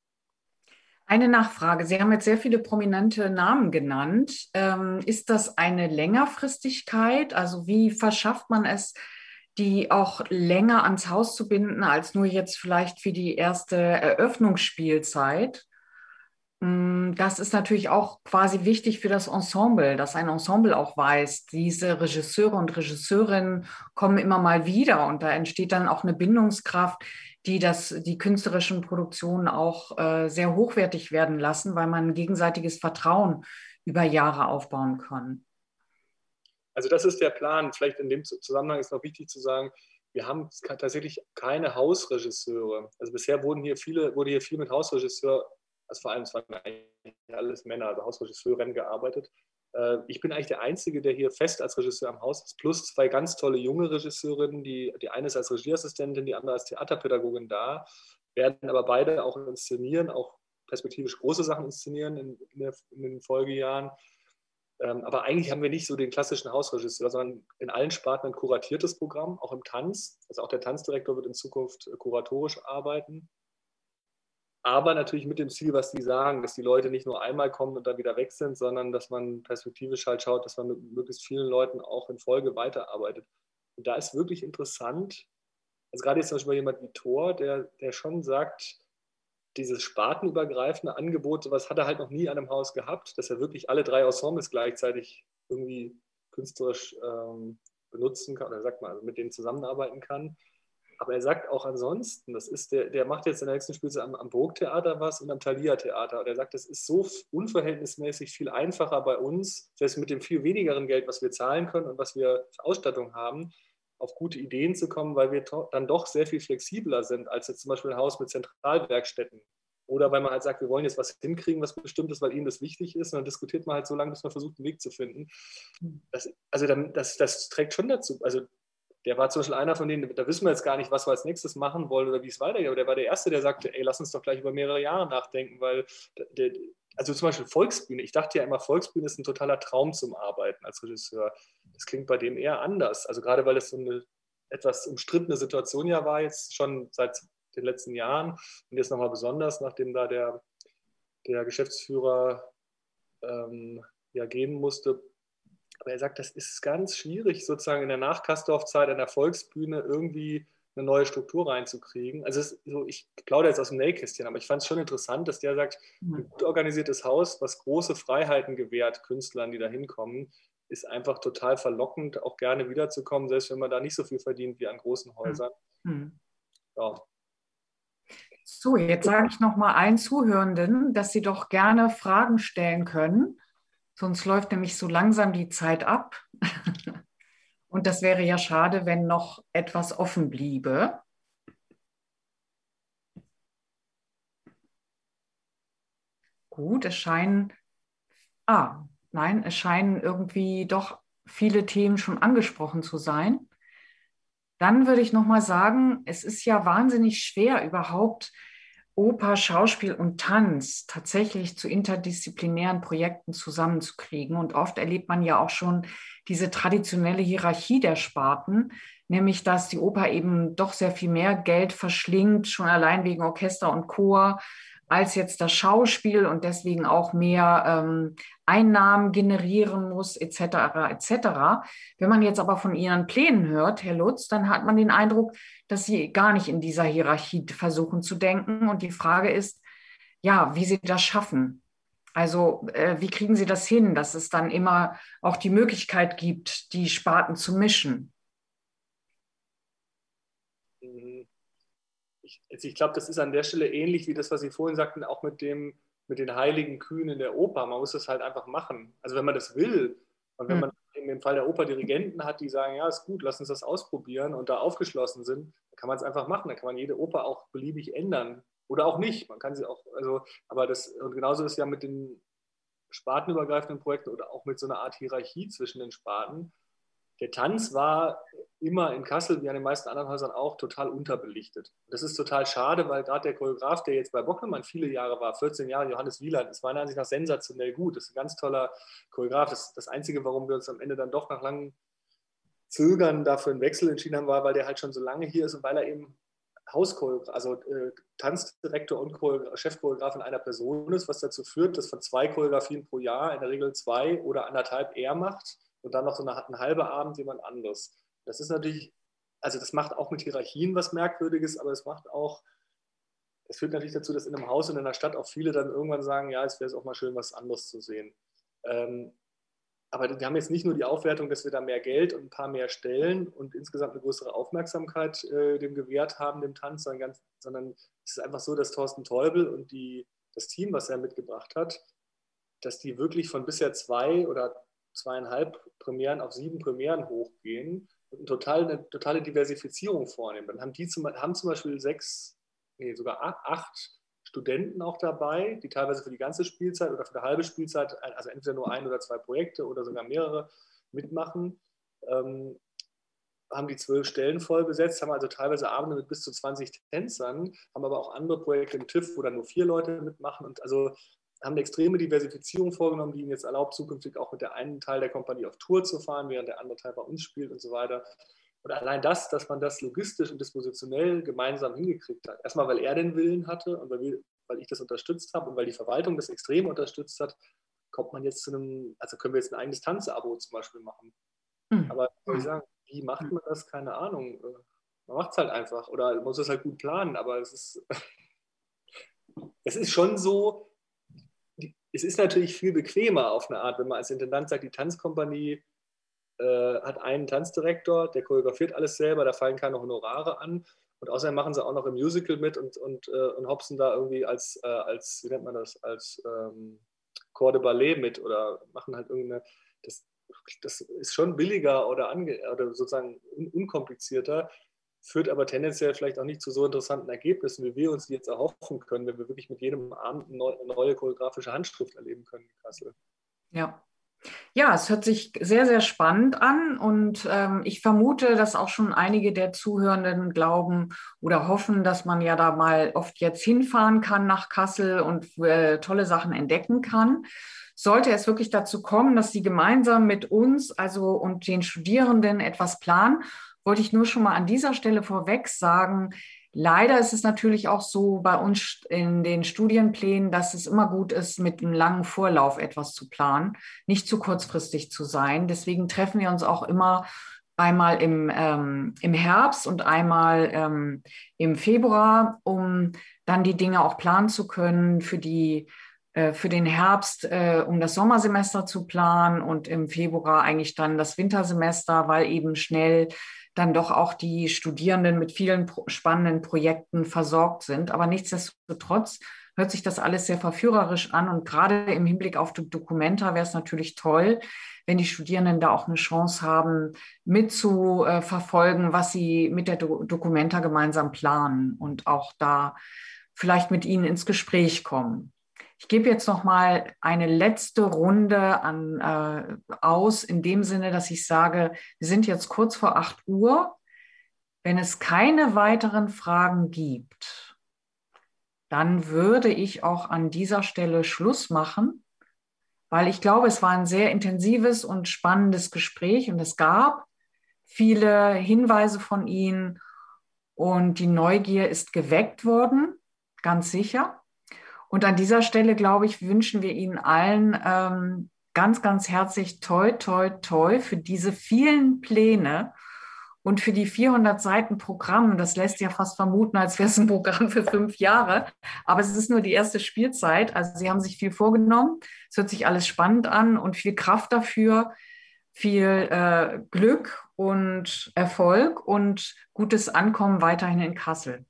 eine Nachfrage. Sie haben jetzt sehr viele prominente Namen genannt. Ähm, ist das eine Längerfristigkeit? Also wie verschafft man es, die auch länger ans Haus zu binden, als nur jetzt vielleicht für die erste Eröffnungsspielzeit? Mm, das ist natürlich auch quasi wichtig für das Ensemble, dass ein Ensemble auch weiß, diese Regisseure und Regisseurinnen kommen immer mal wieder und da entsteht dann auch eine Bindungskraft, die das, die künstlerischen Produktionen auch äh, sehr hochwertig werden lassen, weil man gegenseitiges Vertrauen über Jahre aufbauen kann. Also das ist der Plan. Vielleicht in dem Zusammenhang ist noch wichtig zu sagen, wir haben tatsächlich keine Hausregisseure. Also bisher wurden hier viele, wurde hier viel mit Hausregisseur also vor allem es waren eigentlich alles Männer, also Hausregisseurinnen gearbeitet. Äh, ich bin eigentlich der Einzige, der hier fest als Regisseur am Haus ist, plus zwei ganz tolle junge Regisseurinnen, die, die eine ist als Regieassistentin, die andere als Theaterpädagogin da, werden aber beide auch inszenieren, auch perspektivisch große Sachen inszenieren in, in, der, in den Folgejahren. Ähm, aber eigentlich haben wir nicht so den klassischen Hausregisseur, sondern in allen Sparten ein kuratiertes Programm, auch im Tanz. Also auch der Tanzdirektor wird in Zukunft kuratorisch arbeiten aber natürlich mit dem Ziel, was die sagen, dass die Leute nicht nur einmal kommen und dann wieder weg sind, sondern dass man perspektivisch halt schaut, dass man mit möglichst vielen Leuten auch in Folge weiterarbeitet. Und da ist wirklich interessant, also gerade jetzt zum Beispiel jemand wie Thor, der, der schon sagt, dieses spartenübergreifende Angebot, sowas hat er halt noch nie an einem Haus gehabt, dass er wirklich alle drei Ensembles gleichzeitig irgendwie künstlerisch ähm, benutzen kann, oder sagt man, also mit denen zusammenarbeiten kann. Aber er sagt auch ansonsten, das ist der, der macht jetzt in der nächsten Spielzeit am, am Burgtheater was und am Thalia-Theater. Und er sagt, das ist so unverhältnismäßig viel einfacher bei uns, selbst mit dem viel wenigeren Geld, was wir zahlen können und was wir für Ausstattung haben, auf gute Ideen zu kommen, weil wir dann doch sehr viel flexibler sind als jetzt zum Beispiel ein Haus mit Zentralwerkstätten. Oder weil man halt sagt, wir wollen jetzt was hinkriegen, was bestimmt ist, weil ihnen das wichtig ist. Und dann diskutiert man halt so lange, bis man versucht, einen Weg zu finden. Das, also das, das trägt schon dazu. Also der war zum Beispiel einer von denen, da wissen wir jetzt gar nicht, was wir als nächstes machen wollen oder wie es weitergeht. Aber der war der Erste, der sagte, ey, lass uns doch gleich über mehrere Jahre nachdenken, weil, der, also zum Beispiel Volksbühne, ich dachte ja immer, Volksbühne ist ein totaler Traum zum Arbeiten als Regisseur. Das klingt bei dem eher anders. Also gerade weil es so eine etwas umstrittene Situation ja war, jetzt schon seit den letzten Jahren und jetzt nochmal besonders, nachdem da der, der Geschäftsführer ähm, ja gehen musste, aber er sagt, das ist ganz schwierig, sozusagen in der Nachkastorf-Zeit an der Volksbühne irgendwie eine neue Struktur reinzukriegen. Also so, ich plaudere jetzt aus dem Nähkästchen, aber ich fand es schon interessant, dass der sagt, mhm. ein gut organisiertes Haus, was große Freiheiten gewährt Künstlern, die da hinkommen, ist einfach total verlockend, auch gerne wiederzukommen, selbst wenn man da nicht so viel verdient wie an großen Häusern. Mhm. Ja. So, jetzt sage ich noch mal allen Zuhörenden, dass sie doch gerne Fragen stellen können. Sonst läuft nämlich so langsam die Zeit ab. [LAUGHS] Und das wäre ja schade, wenn noch etwas offen bliebe. Gut, es scheinen, ah, nein, es scheinen irgendwie doch viele Themen schon angesprochen zu sein. Dann würde ich noch mal sagen, es ist ja wahnsinnig schwer überhaupt Oper, Schauspiel und Tanz tatsächlich zu interdisziplinären Projekten zusammenzukriegen. Und oft erlebt man ja auch schon diese traditionelle Hierarchie der Sparten, nämlich dass die Oper eben doch sehr viel mehr Geld verschlingt, schon allein wegen Orchester und Chor, als jetzt das Schauspiel und deswegen auch mehr ähm, Einnahmen generieren muss, etc. etc. Wenn man jetzt aber von Ihren Plänen hört, Herr Lutz, dann hat man den Eindruck, dass Sie gar nicht in dieser Hierarchie versuchen zu denken. Und die Frage ist, ja, wie Sie das schaffen. Also äh, wie kriegen Sie das hin, dass es dann immer auch die Möglichkeit gibt, die Sparten zu mischen? Ich, also ich glaube, das ist an der Stelle ähnlich wie das, was Sie vorhin sagten, auch mit, dem, mit den heiligen Kühen in der Oper. Man muss das halt einfach machen. Also wenn man das will und wenn hm. man in dem Fall der Oper Dirigenten hat, die sagen, ja, ist gut, lass uns das ausprobieren und da aufgeschlossen sind, dann kann man es einfach machen. Dann kann man jede Oper auch beliebig ändern. Oder auch nicht. Man kann sie auch, also, aber das, und genauso ist ja mit den spartenübergreifenden Projekten oder auch mit so einer Art Hierarchie zwischen den Sparten der Tanz war immer in Kassel, wie an den meisten anderen Häusern auch, total unterbelichtet. Das ist total schade, weil gerade der Choreograf, der jetzt bei Bockelmann viele Jahre war, 14 Jahre, Johannes Wieland, ist meiner Ansicht nach sensationell gut. Das ist ein ganz toller Choreograf. Das, das Einzige, warum wir uns am Ende dann doch nach langem Zögern dafür einen Wechsel entschieden haben, war, weil der halt schon so lange hier ist und weil er eben Hauschoreograf, also äh, Tanzdirektor und Chefchoreograf in einer Person ist, was dazu führt, dass von zwei Choreografien pro Jahr in der Regel zwei oder anderthalb er macht und dann noch so eine, ein halber Abend jemand anderes. Das ist natürlich, also das macht auch mit Hierarchien was Merkwürdiges, aber es macht auch das führt natürlich dazu, dass in einem Haus und in einer Stadt auch viele dann irgendwann sagen, ja, es wäre es auch mal schön, was anderes zu sehen. Ähm, aber wir haben jetzt nicht nur die Aufwertung, dass wir da mehr Geld und ein paar mehr Stellen und insgesamt eine größere Aufmerksamkeit äh, dem gewährt haben, dem Tanz, sondern, ganz, sondern es ist einfach so, dass Thorsten Teubel und die, das Team, was er mitgebracht hat, dass die wirklich von bisher zwei oder zweieinhalb Premieren auf sieben Premieren hochgehen und eine totale, eine totale Diversifizierung vornehmen. Dann haben die zum, haben zum Beispiel sechs, nee, sogar acht Studenten auch dabei, die teilweise für die ganze Spielzeit oder für eine halbe Spielzeit, also entweder nur ein oder zwei Projekte oder sogar mehrere mitmachen. Ähm, haben die zwölf Stellen voll besetzt, haben also teilweise Abende mit bis zu 20 Tänzern, haben aber auch andere Projekte im TÜV, wo dann nur vier Leute mitmachen und also haben eine extreme Diversifizierung vorgenommen, die ihnen jetzt erlaubt, zukünftig auch mit der einen Teil der Kompanie auf Tour zu fahren, während der andere Teil bei uns spielt und so weiter. Und allein das, dass man das logistisch und dispositionell gemeinsam hingekriegt hat, erstmal weil er den Willen hatte und weil, wir, weil ich das unterstützt habe und weil die Verwaltung das extrem unterstützt hat, kommt man jetzt zu einem, also können wir jetzt ein eigenes Tanzabo zum Beispiel machen. Mhm. Aber soll ich sagen, wie macht man das? Keine Ahnung. Man macht es halt einfach oder man muss es halt gut planen, aber es ist, [LAUGHS] es ist schon so, es ist natürlich viel bequemer auf eine Art, wenn man als Intendant sagt, die Tanzkompanie äh, hat einen Tanzdirektor, der choreografiert alles selber, da fallen keine Honorare an. Und außerdem machen sie auch noch im Musical mit und, und, äh, und hopsen da irgendwie als, äh, als, wie nennt man das, als ähm, Corps de Ballet mit oder machen halt irgendeine, das, das ist schon billiger oder, ange, oder sozusagen un unkomplizierter, führt aber tendenziell vielleicht auch nicht zu so interessanten Ergebnissen, wie wir uns die jetzt erhoffen können, wenn wir wirklich mit jedem Abend eine neue choreografische Handschrift erleben können in Kassel. Ja, ja, es hört sich sehr, sehr spannend an und ähm, ich vermute, dass auch schon einige der Zuhörenden glauben oder hoffen, dass man ja da mal oft jetzt hinfahren kann nach Kassel und äh, tolle Sachen entdecken kann. Sollte es wirklich dazu kommen, dass Sie gemeinsam mit uns, also und den Studierenden etwas planen, wollte ich nur schon mal an dieser Stelle vorweg sagen, Leider ist es natürlich auch so bei uns in den Studienplänen, dass es immer gut ist, mit einem langen Vorlauf etwas zu planen, nicht zu kurzfristig zu sein. Deswegen treffen wir uns auch immer einmal im, ähm, im Herbst und einmal ähm, im Februar, um dann die Dinge auch planen zu können für die äh, für den Herbst, äh, um das Sommersemester zu planen und im Februar eigentlich dann das Wintersemester, weil eben schnell dann doch auch die Studierenden mit vielen spannenden Projekten versorgt sind. Aber nichtsdestotrotz hört sich das alles sehr verführerisch an. Und gerade im Hinblick auf die Dokumenta wäre es natürlich toll, wenn die Studierenden da auch eine Chance haben, mitzuverfolgen, was sie mit der Do Dokumenta gemeinsam planen und auch da vielleicht mit ihnen ins Gespräch kommen. Ich gebe jetzt noch mal eine letzte Runde an, äh, aus, in dem Sinne, dass ich sage, wir sind jetzt kurz vor 8 Uhr. Wenn es keine weiteren Fragen gibt, dann würde ich auch an dieser Stelle Schluss machen, weil ich glaube, es war ein sehr intensives und spannendes Gespräch und es gab viele Hinweise von Ihnen und die Neugier ist geweckt worden, ganz sicher. Und an dieser Stelle, glaube ich, wünschen wir Ihnen allen ähm, ganz, ganz herzlich toi, toi, toi für diese vielen Pläne und für die 400 Seiten Programm. Das lässt ja fast vermuten, als wäre es ein Programm für fünf Jahre. Aber es ist nur die erste Spielzeit. Also Sie haben sich viel vorgenommen. Es hört sich alles spannend an und viel Kraft dafür, viel äh, Glück und Erfolg und gutes Ankommen weiterhin in Kassel.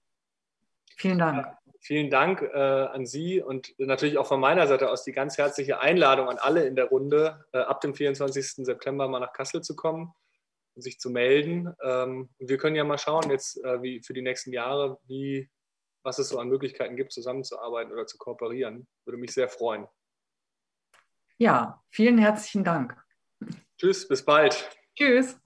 Vielen Dank vielen Dank äh, an Sie und natürlich auch von meiner Seite aus die ganz herzliche Einladung an alle in der Runde, äh, ab dem 24. September mal nach Kassel zu kommen und sich zu melden. Ähm, wir können ja mal schauen jetzt äh, wie für die nächsten Jahre, wie, was es so an Möglichkeiten gibt, zusammenzuarbeiten oder zu kooperieren. Würde mich sehr freuen. Ja, vielen herzlichen Dank. Tschüss, bis bald. Tschüss.